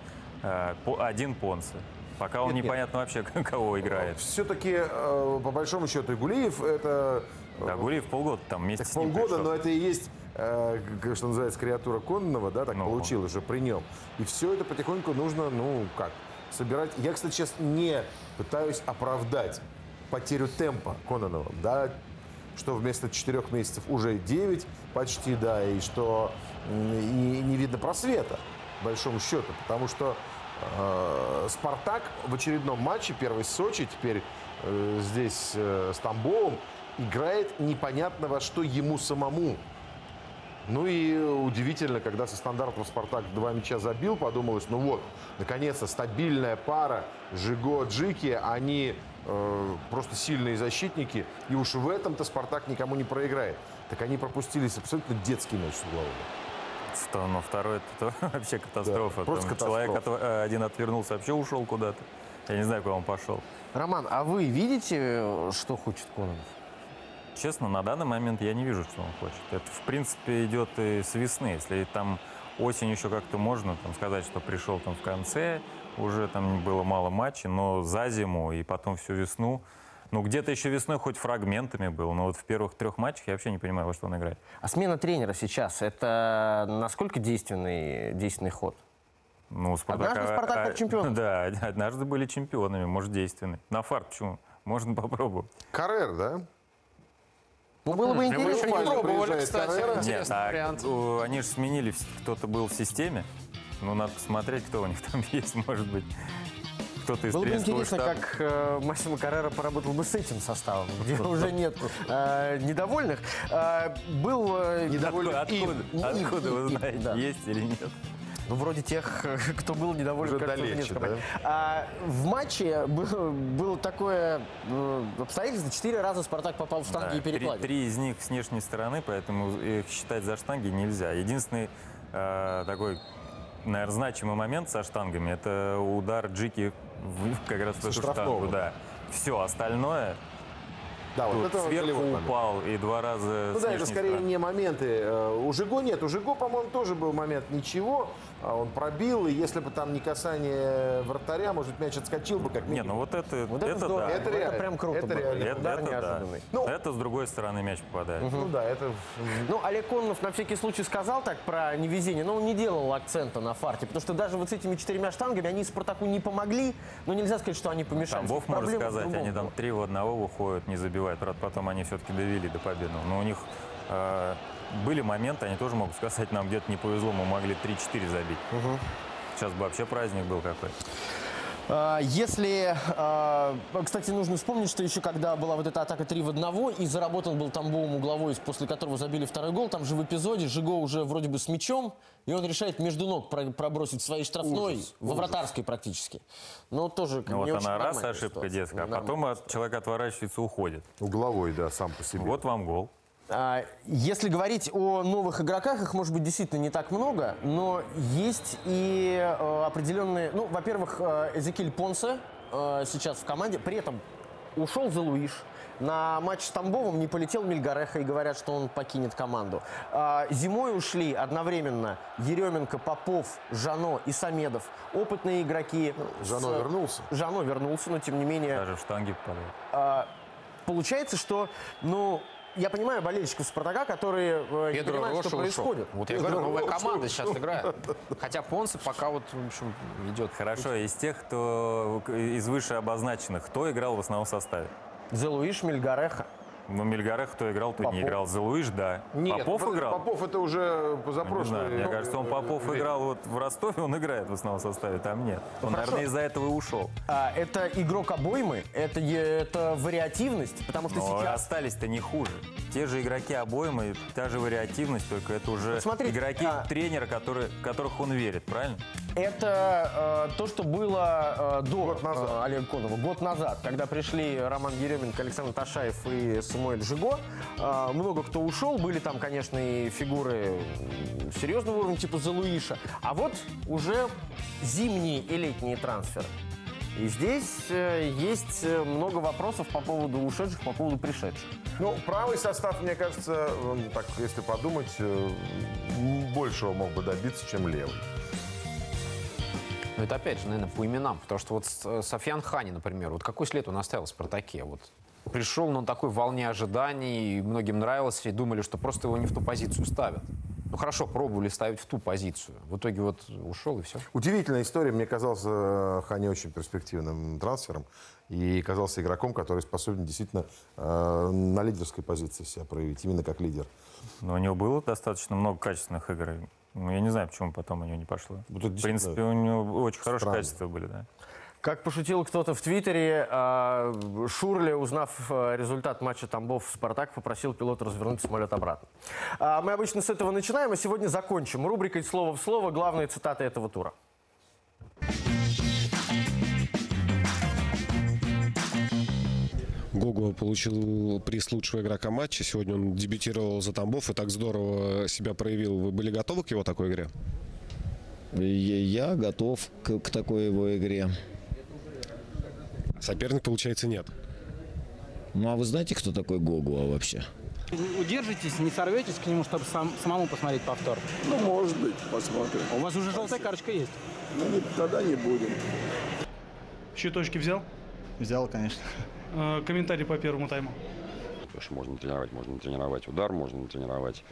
[SPEAKER 14] По- Один Понце. Пока он
[SPEAKER 4] Нет, нет.
[SPEAKER 14] непонятно вообще, кого играет.
[SPEAKER 4] Все-таки, э, по большому счету, и Гулиев это... э,
[SPEAKER 14] Да, Гулиев полгода там вместе
[SPEAKER 4] Так
[SPEAKER 14] с ним
[SPEAKER 4] полгода,
[SPEAKER 14] пришел.
[SPEAKER 4] но это и есть, э, что называется, креатура Кононова, да, так получилось же при нем. И все это потихоньку нужно, ну, как, собирать. Я, кстати, сейчас не пытаюсь оправдать потерю темпа Кононова, да, что вместо четырех месяцев уже 9 почти, да, и что и не видно просвета, большому счету, потому что э, Спартак в очередном матче, первый Сочи, теперь э, здесь э, с Тамбовым, играет непонятно во что ему самому. Ну и удивительно, когда со стандартом Спартак два мяча забил, подумалось, ну вот, наконец-то стабильная пара Жиго-Джики, они э, просто сильные защитники, и уж в этом-то Спартак никому не проиграет. Так они пропустили абсолютно детский мяч с углового.
[SPEAKER 14] Сто- Но второй это вообще катастрофа.
[SPEAKER 4] Да, просто
[SPEAKER 14] Там Человек
[SPEAKER 4] катастрофа.
[SPEAKER 14] от- э, один отвернулся, вообще ушел куда-то. Я не знаю, куда он пошел.
[SPEAKER 1] Роман, а вы видите, что хочет Кононов?
[SPEAKER 14] честно, на данный момент я не вижу, что он хочет. Это, в принципе, идет и с весны. Если там осень еще как-то можно там, сказать, что пришел там в конце, уже там было мало матчей, но за зиму и потом всю весну, ну, где-то еще весной хоть фрагментами был, но вот в первых трех матчах я вообще не понимаю, во что он играет.
[SPEAKER 1] А смена тренера сейчас, это насколько действенный, действенный ход?
[SPEAKER 14] Ну, Спартак,
[SPEAKER 1] однажды Спартак был чемпионом.
[SPEAKER 14] Да, однажды были чемпионами, может, действенный. На фарт почему? Можно попробовать.
[SPEAKER 4] Карьер, да?
[SPEAKER 1] Ну, было бы интересно. не пробовали, кстати.
[SPEAKER 14] Нет,
[SPEAKER 1] вариант.
[SPEAKER 14] у- они же сменили, кто-то был в системе. Ну, надо посмотреть, кто у них там есть, может быть. Кто-то из
[SPEAKER 1] Было бы интересно,
[SPEAKER 14] штаба.
[SPEAKER 1] как э, Массимо Каррера поработал бы с этим составом, где уже нет э, недовольных. Э, был э, недовольный
[SPEAKER 14] Откуда,
[SPEAKER 1] им.
[SPEAKER 14] откуда,
[SPEAKER 1] Им,
[SPEAKER 14] откуда
[SPEAKER 1] им,
[SPEAKER 14] вы знаете,
[SPEAKER 1] да.
[SPEAKER 14] есть или нет?
[SPEAKER 1] Ну, вроде тех, кто был недоволен, кажется,
[SPEAKER 4] далече,
[SPEAKER 1] команд. А, в матче был- было такое э, обстоятельство, четыре раза Спартак попал в штанги
[SPEAKER 14] Да,
[SPEAKER 1] и
[SPEAKER 14] три,
[SPEAKER 1] перекладины.
[SPEAKER 14] три из них с внешней стороны, поэтому их считать за штанги нельзя. Единственный э, такой, наверное, значимый момент со штангами – это удар Джики в- как раз в эту штангу. Да. Все остальное
[SPEAKER 4] Да, вот это вот
[SPEAKER 14] сверху
[SPEAKER 4] голевой момент.
[SPEAKER 14] упал и два раза
[SPEAKER 4] Ну да, это скорее
[SPEAKER 14] стороны.
[SPEAKER 4] не моменты. Э, У Жиго нет. У Жиго, по-моему, тоже был момент ничего. А Он пробил, и если бы там не касание вратаря, может, мяч отскочил бы как
[SPEAKER 14] Не,
[SPEAKER 4] минимум.
[SPEAKER 14] ну вот это,
[SPEAKER 1] Вот это
[SPEAKER 14] это,
[SPEAKER 1] здорово.
[SPEAKER 14] да.
[SPEAKER 4] Это
[SPEAKER 1] Это
[SPEAKER 4] реально.
[SPEAKER 1] прям круто
[SPEAKER 4] Это
[SPEAKER 1] было.
[SPEAKER 4] реально.
[SPEAKER 14] Это,
[SPEAKER 1] Удар
[SPEAKER 14] это да.
[SPEAKER 1] неожиданный.
[SPEAKER 4] Ну,
[SPEAKER 14] это с другой стороны мяч попадает.
[SPEAKER 4] Ну да, это...
[SPEAKER 1] Ну, Олег Кононов на всякий случай сказал так про невезение, но он не делал акцента на фарте, потому что даже вот с этими четырьмя штангами они Спартаку не помогли, но нельзя сказать, что они помешали. Проблема в
[SPEAKER 14] сказать, они там три в одного выходят, не забивают. Правда, потом они все-таки довели до победы. Но у них э, были моменты, они тоже могут сказать, нам где-то не повезло, мы могли 3-4 забить. Сейчас бы вообще праздник был какой-то.
[SPEAKER 1] А, Если, а, кстати, нужно вспомнить, что еще когда была вот эта атака 3 в 1 и заработан был Тамбовым угловой, после которого забили второй гол, там же в эпизоде Жиго уже вроде бы с мячом, и он решает между ног про- пробросить своей штрафной,
[SPEAKER 4] Ужас,
[SPEAKER 1] во вратарской практически. Но тоже как
[SPEAKER 14] Ну,
[SPEAKER 1] не
[SPEAKER 14] вот
[SPEAKER 1] очень
[SPEAKER 14] она раз ошибка
[SPEAKER 1] ситуация.
[SPEAKER 14] детская, а потом от- человек отворачивается, уходит.
[SPEAKER 4] Угловой, да, сам по себе.
[SPEAKER 14] Вот вам гол.
[SPEAKER 1] А, Если говорить о новых игроках, их может быть действительно не так много, но есть и э, определенные... Ну, во-первых, э, Эзекиль Понсе э, сейчас в команде, при этом ушел за Луиш. На матч с Тамбовым не полетел Мильгареха и говорят, что он покинет команду. А, Зимой ушли одновременно Еременко, Попов, Жано и Самедов. Опытные игроки.
[SPEAKER 4] Жано
[SPEAKER 1] С-
[SPEAKER 4] вернулся.
[SPEAKER 1] Жано вернулся, но тем не менее...
[SPEAKER 14] Даже в штанге попадает.
[SPEAKER 1] А, получается, что, ну, я понимаю болельщиков Спартака, которые э, не
[SPEAKER 3] Педро
[SPEAKER 1] понимают,
[SPEAKER 3] Роша
[SPEAKER 1] что
[SPEAKER 3] ушел.
[SPEAKER 1] происходит.
[SPEAKER 3] Вот я
[SPEAKER 1] Педро
[SPEAKER 3] говорю, новая
[SPEAKER 1] Роша
[SPEAKER 3] команда
[SPEAKER 1] ушел.
[SPEAKER 3] сейчас играет. Хотя Понсе пока вот, в общем, идет.
[SPEAKER 14] Хорошо, из тех, кто из выше обозначенных, кто играл в основном составе?
[SPEAKER 1] Зелуиш, Мильгареха.
[SPEAKER 14] Ну, Мильгарех, кто играл, то не играл. Зелуиш, да.
[SPEAKER 4] Нет,
[SPEAKER 14] Попов играл?
[SPEAKER 4] Попов это уже
[SPEAKER 14] Ну, не
[SPEAKER 4] позапрошлый.
[SPEAKER 14] знаю, мне
[SPEAKER 4] ну,
[SPEAKER 14] кажется, он Попов
[SPEAKER 4] э,
[SPEAKER 14] играл вот в Ростове, он играет в основном составе, там нет. Он,
[SPEAKER 1] хорошо.
[SPEAKER 14] наверное, из-за этого и ушел.
[SPEAKER 1] А, это игрок обоймы, это, это вариативность, потому что
[SPEAKER 14] Но
[SPEAKER 1] сейчас...
[SPEAKER 14] остались-то не хуже. Те же игроки обоймы, та же вариативность, только это уже
[SPEAKER 1] смотрите,
[SPEAKER 14] игроки
[SPEAKER 1] а-
[SPEAKER 14] тренера, которые, которых он верит, правильно?
[SPEAKER 1] Это э, то, что было э, до э, Олега Конова, год назад, когда пришли Роман Еременко, Александр Ташаев и Самуэль Жиго. Э, много кто ушел, были там, конечно, и фигуры серьезного уровня, типа Залуиша. А вот уже зимние и летние трансферы. И здесь э, есть э, много вопросов по поводу ушедших, по поводу пришедших.
[SPEAKER 4] Ну, правый состав, мне кажется, так, если подумать, э, большего мог бы добиться, чем левый.
[SPEAKER 3] Но это опять же, наверное, по именам. Потому что вот Софьян Хани, например, вот какой след он оставил в «Спартаке»? Вот пришел на такой волне ожиданий, и многим нравилось, и думали, что просто его не в ту позицию ставят. Ну хорошо, пробовали ставить в ту позицию. В итоге вот ушел и все.
[SPEAKER 4] Удивительная история. Мне казался э, Хани очень перспективным трансфером. И казался игроком, который способен действительно э, на лидерской позиции себя проявить, именно как лидер.
[SPEAKER 14] Но у него было достаточно много качественных игр. Ну, я не знаю, почему потом у него не пошло. В принципе, у него очень хорошие
[SPEAKER 1] странно.
[SPEAKER 14] качества были, да.
[SPEAKER 1] Как пошутил кто-то в Твиттере, э, Шурли, узнав э, результат матча Тамбов-Спартак, попросил пилота развернуть самолет обратно. А, Мы обычно с этого начинаем, а сегодня закончим. Рубрикой «Слово в слово» главные цитаты этого тура.
[SPEAKER 25] Гогу получил приз лучшего игрока матча. Сегодня он дебютировал за Тамбов и так здорово себя проявил. Вы были готовы к его такой игре?
[SPEAKER 26] Я я готов к, к такой его игре.
[SPEAKER 25] Соперник, получается, нет.
[SPEAKER 26] Ну а вы знаете, кто такой Гогуа вообще?
[SPEAKER 27] Удержитесь, не сорветесь к нему, чтобы сам, самому посмотреть повтор.
[SPEAKER 28] Ну, может быть, посмотрим.
[SPEAKER 27] У вас уже желтая карточка есть?
[SPEAKER 28] Ну, тогда не будем.
[SPEAKER 29] Щиточки взял?
[SPEAKER 27] Взял, конечно.
[SPEAKER 29] Э, комментарий по первому тайму.
[SPEAKER 30] Потому что можно тренировать, можно тренировать удар, можно тренировать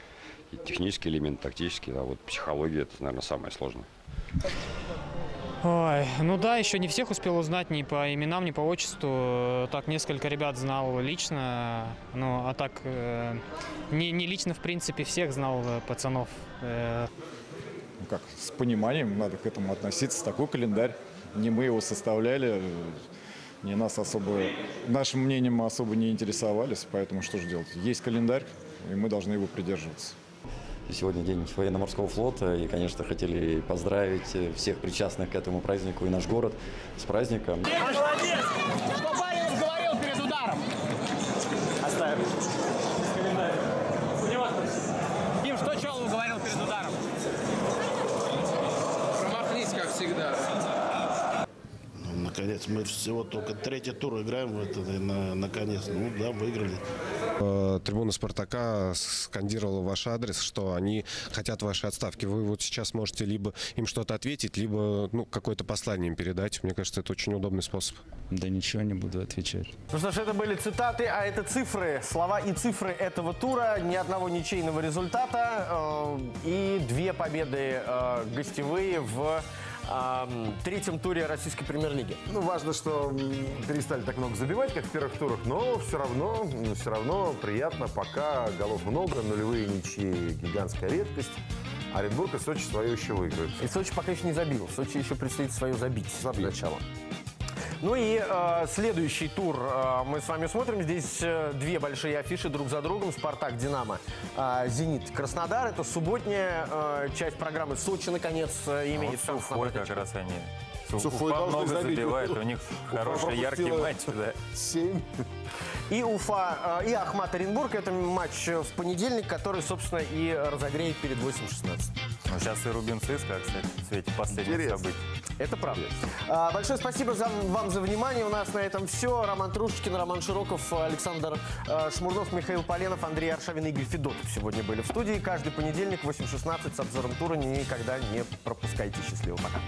[SPEAKER 30] и технический элемент, тактический, а вот психология это, наверное, самое сложное.
[SPEAKER 31] Ой, ну да, еще не всех успел узнать ни по именам, ни по отчеству. Так, несколько ребят знал лично, ну, а так, э, не, не лично, в принципе, всех знал э, пацанов. Э,
[SPEAKER 32] Ну как, с пониманием надо к этому относиться. Такой календарь. Не мы его составляли, не нас особо, нашим мнением мы особо не интересовались, поэтому что же делать? Есть календарь, и мы должны его придерживаться.
[SPEAKER 33] Сегодня день военно-морского флота, и, конечно, хотели поздравить всех причастных к этому празднику и наш город с праздником.
[SPEAKER 27] Молодец!
[SPEAKER 22] Наконец, мы всего только третий тур играем в этот, и на- наконец, ну да, выиграли.
[SPEAKER 25] Э, Трибуна «Спартака» скандировала ваш адрес, что они хотят вашей отставки. Вы вот сейчас можете либо им что-то ответить, либо ну, какое-то послание им передать. Мне кажется, это очень удобный способ.
[SPEAKER 33] Да ничего не буду отвечать.
[SPEAKER 1] Ну что ж, это были цитаты, а это цифры, слова и цифры этого тура. Ни одного ничейного результата э, и две победы э, гостевые в э, третьем туре российской премьер-лиги.
[SPEAKER 4] Ну, важно, что перестали так много забивать, как в первых турах, но все равно, все равно приятно, пока голов много, нулевые ничьи гигантская редкость. Оренбург и Сочи свое еще выиграют.
[SPEAKER 1] И Сочи пока еще не забил. Сочи еще предстоит свое забить сначала. Ну и э, следующий тур э, мы с вами смотрим. Здесь э, две большие афиши друг за другом. Спартак, Динамо, э, Зенит, Краснодар. Это субботняя э, часть программы. Сочи, наконец, э, имеет
[SPEAKER 14] вот
[SPEAKER 1] шанс набрать
[SPEAKER 14] как раз они. Уфа
[SPEAKER 1] должны
[SPEAKER 14] много
[SPEAKER 1] забить.
[SPEAKER 14] забивает, у них
[SPEAKER 1] Уфа
[SPEAKER 14] хороший, яркий матч. Да.
[SPEAKER 4] Семь.
[SPEAKER 1] И Уфа, э, и Ахмат Оренбург. Это матч э, в понедельник, который, собственно, и разогреет перед 8-16.
[SPEAKER 14] Ну, сейчас и Рубин Циска, кстати, в свете последних
[SPEAKER 1] Интересно.
[SPEAKER 14] событий.
[SPEAKER 1] Это правда. А, Большое спасибо за, вам за внимание. У нас на этом все. Роман Трушечкин, Роман Широков, Александр э, Шмурнов, Михаил Поленов, Андрей Аршавин и Игорь Федотов сегодня были в студии. Каждый понедельник в 8.16 с обзором тура никогда не пропускайте. Счастливо. Пока.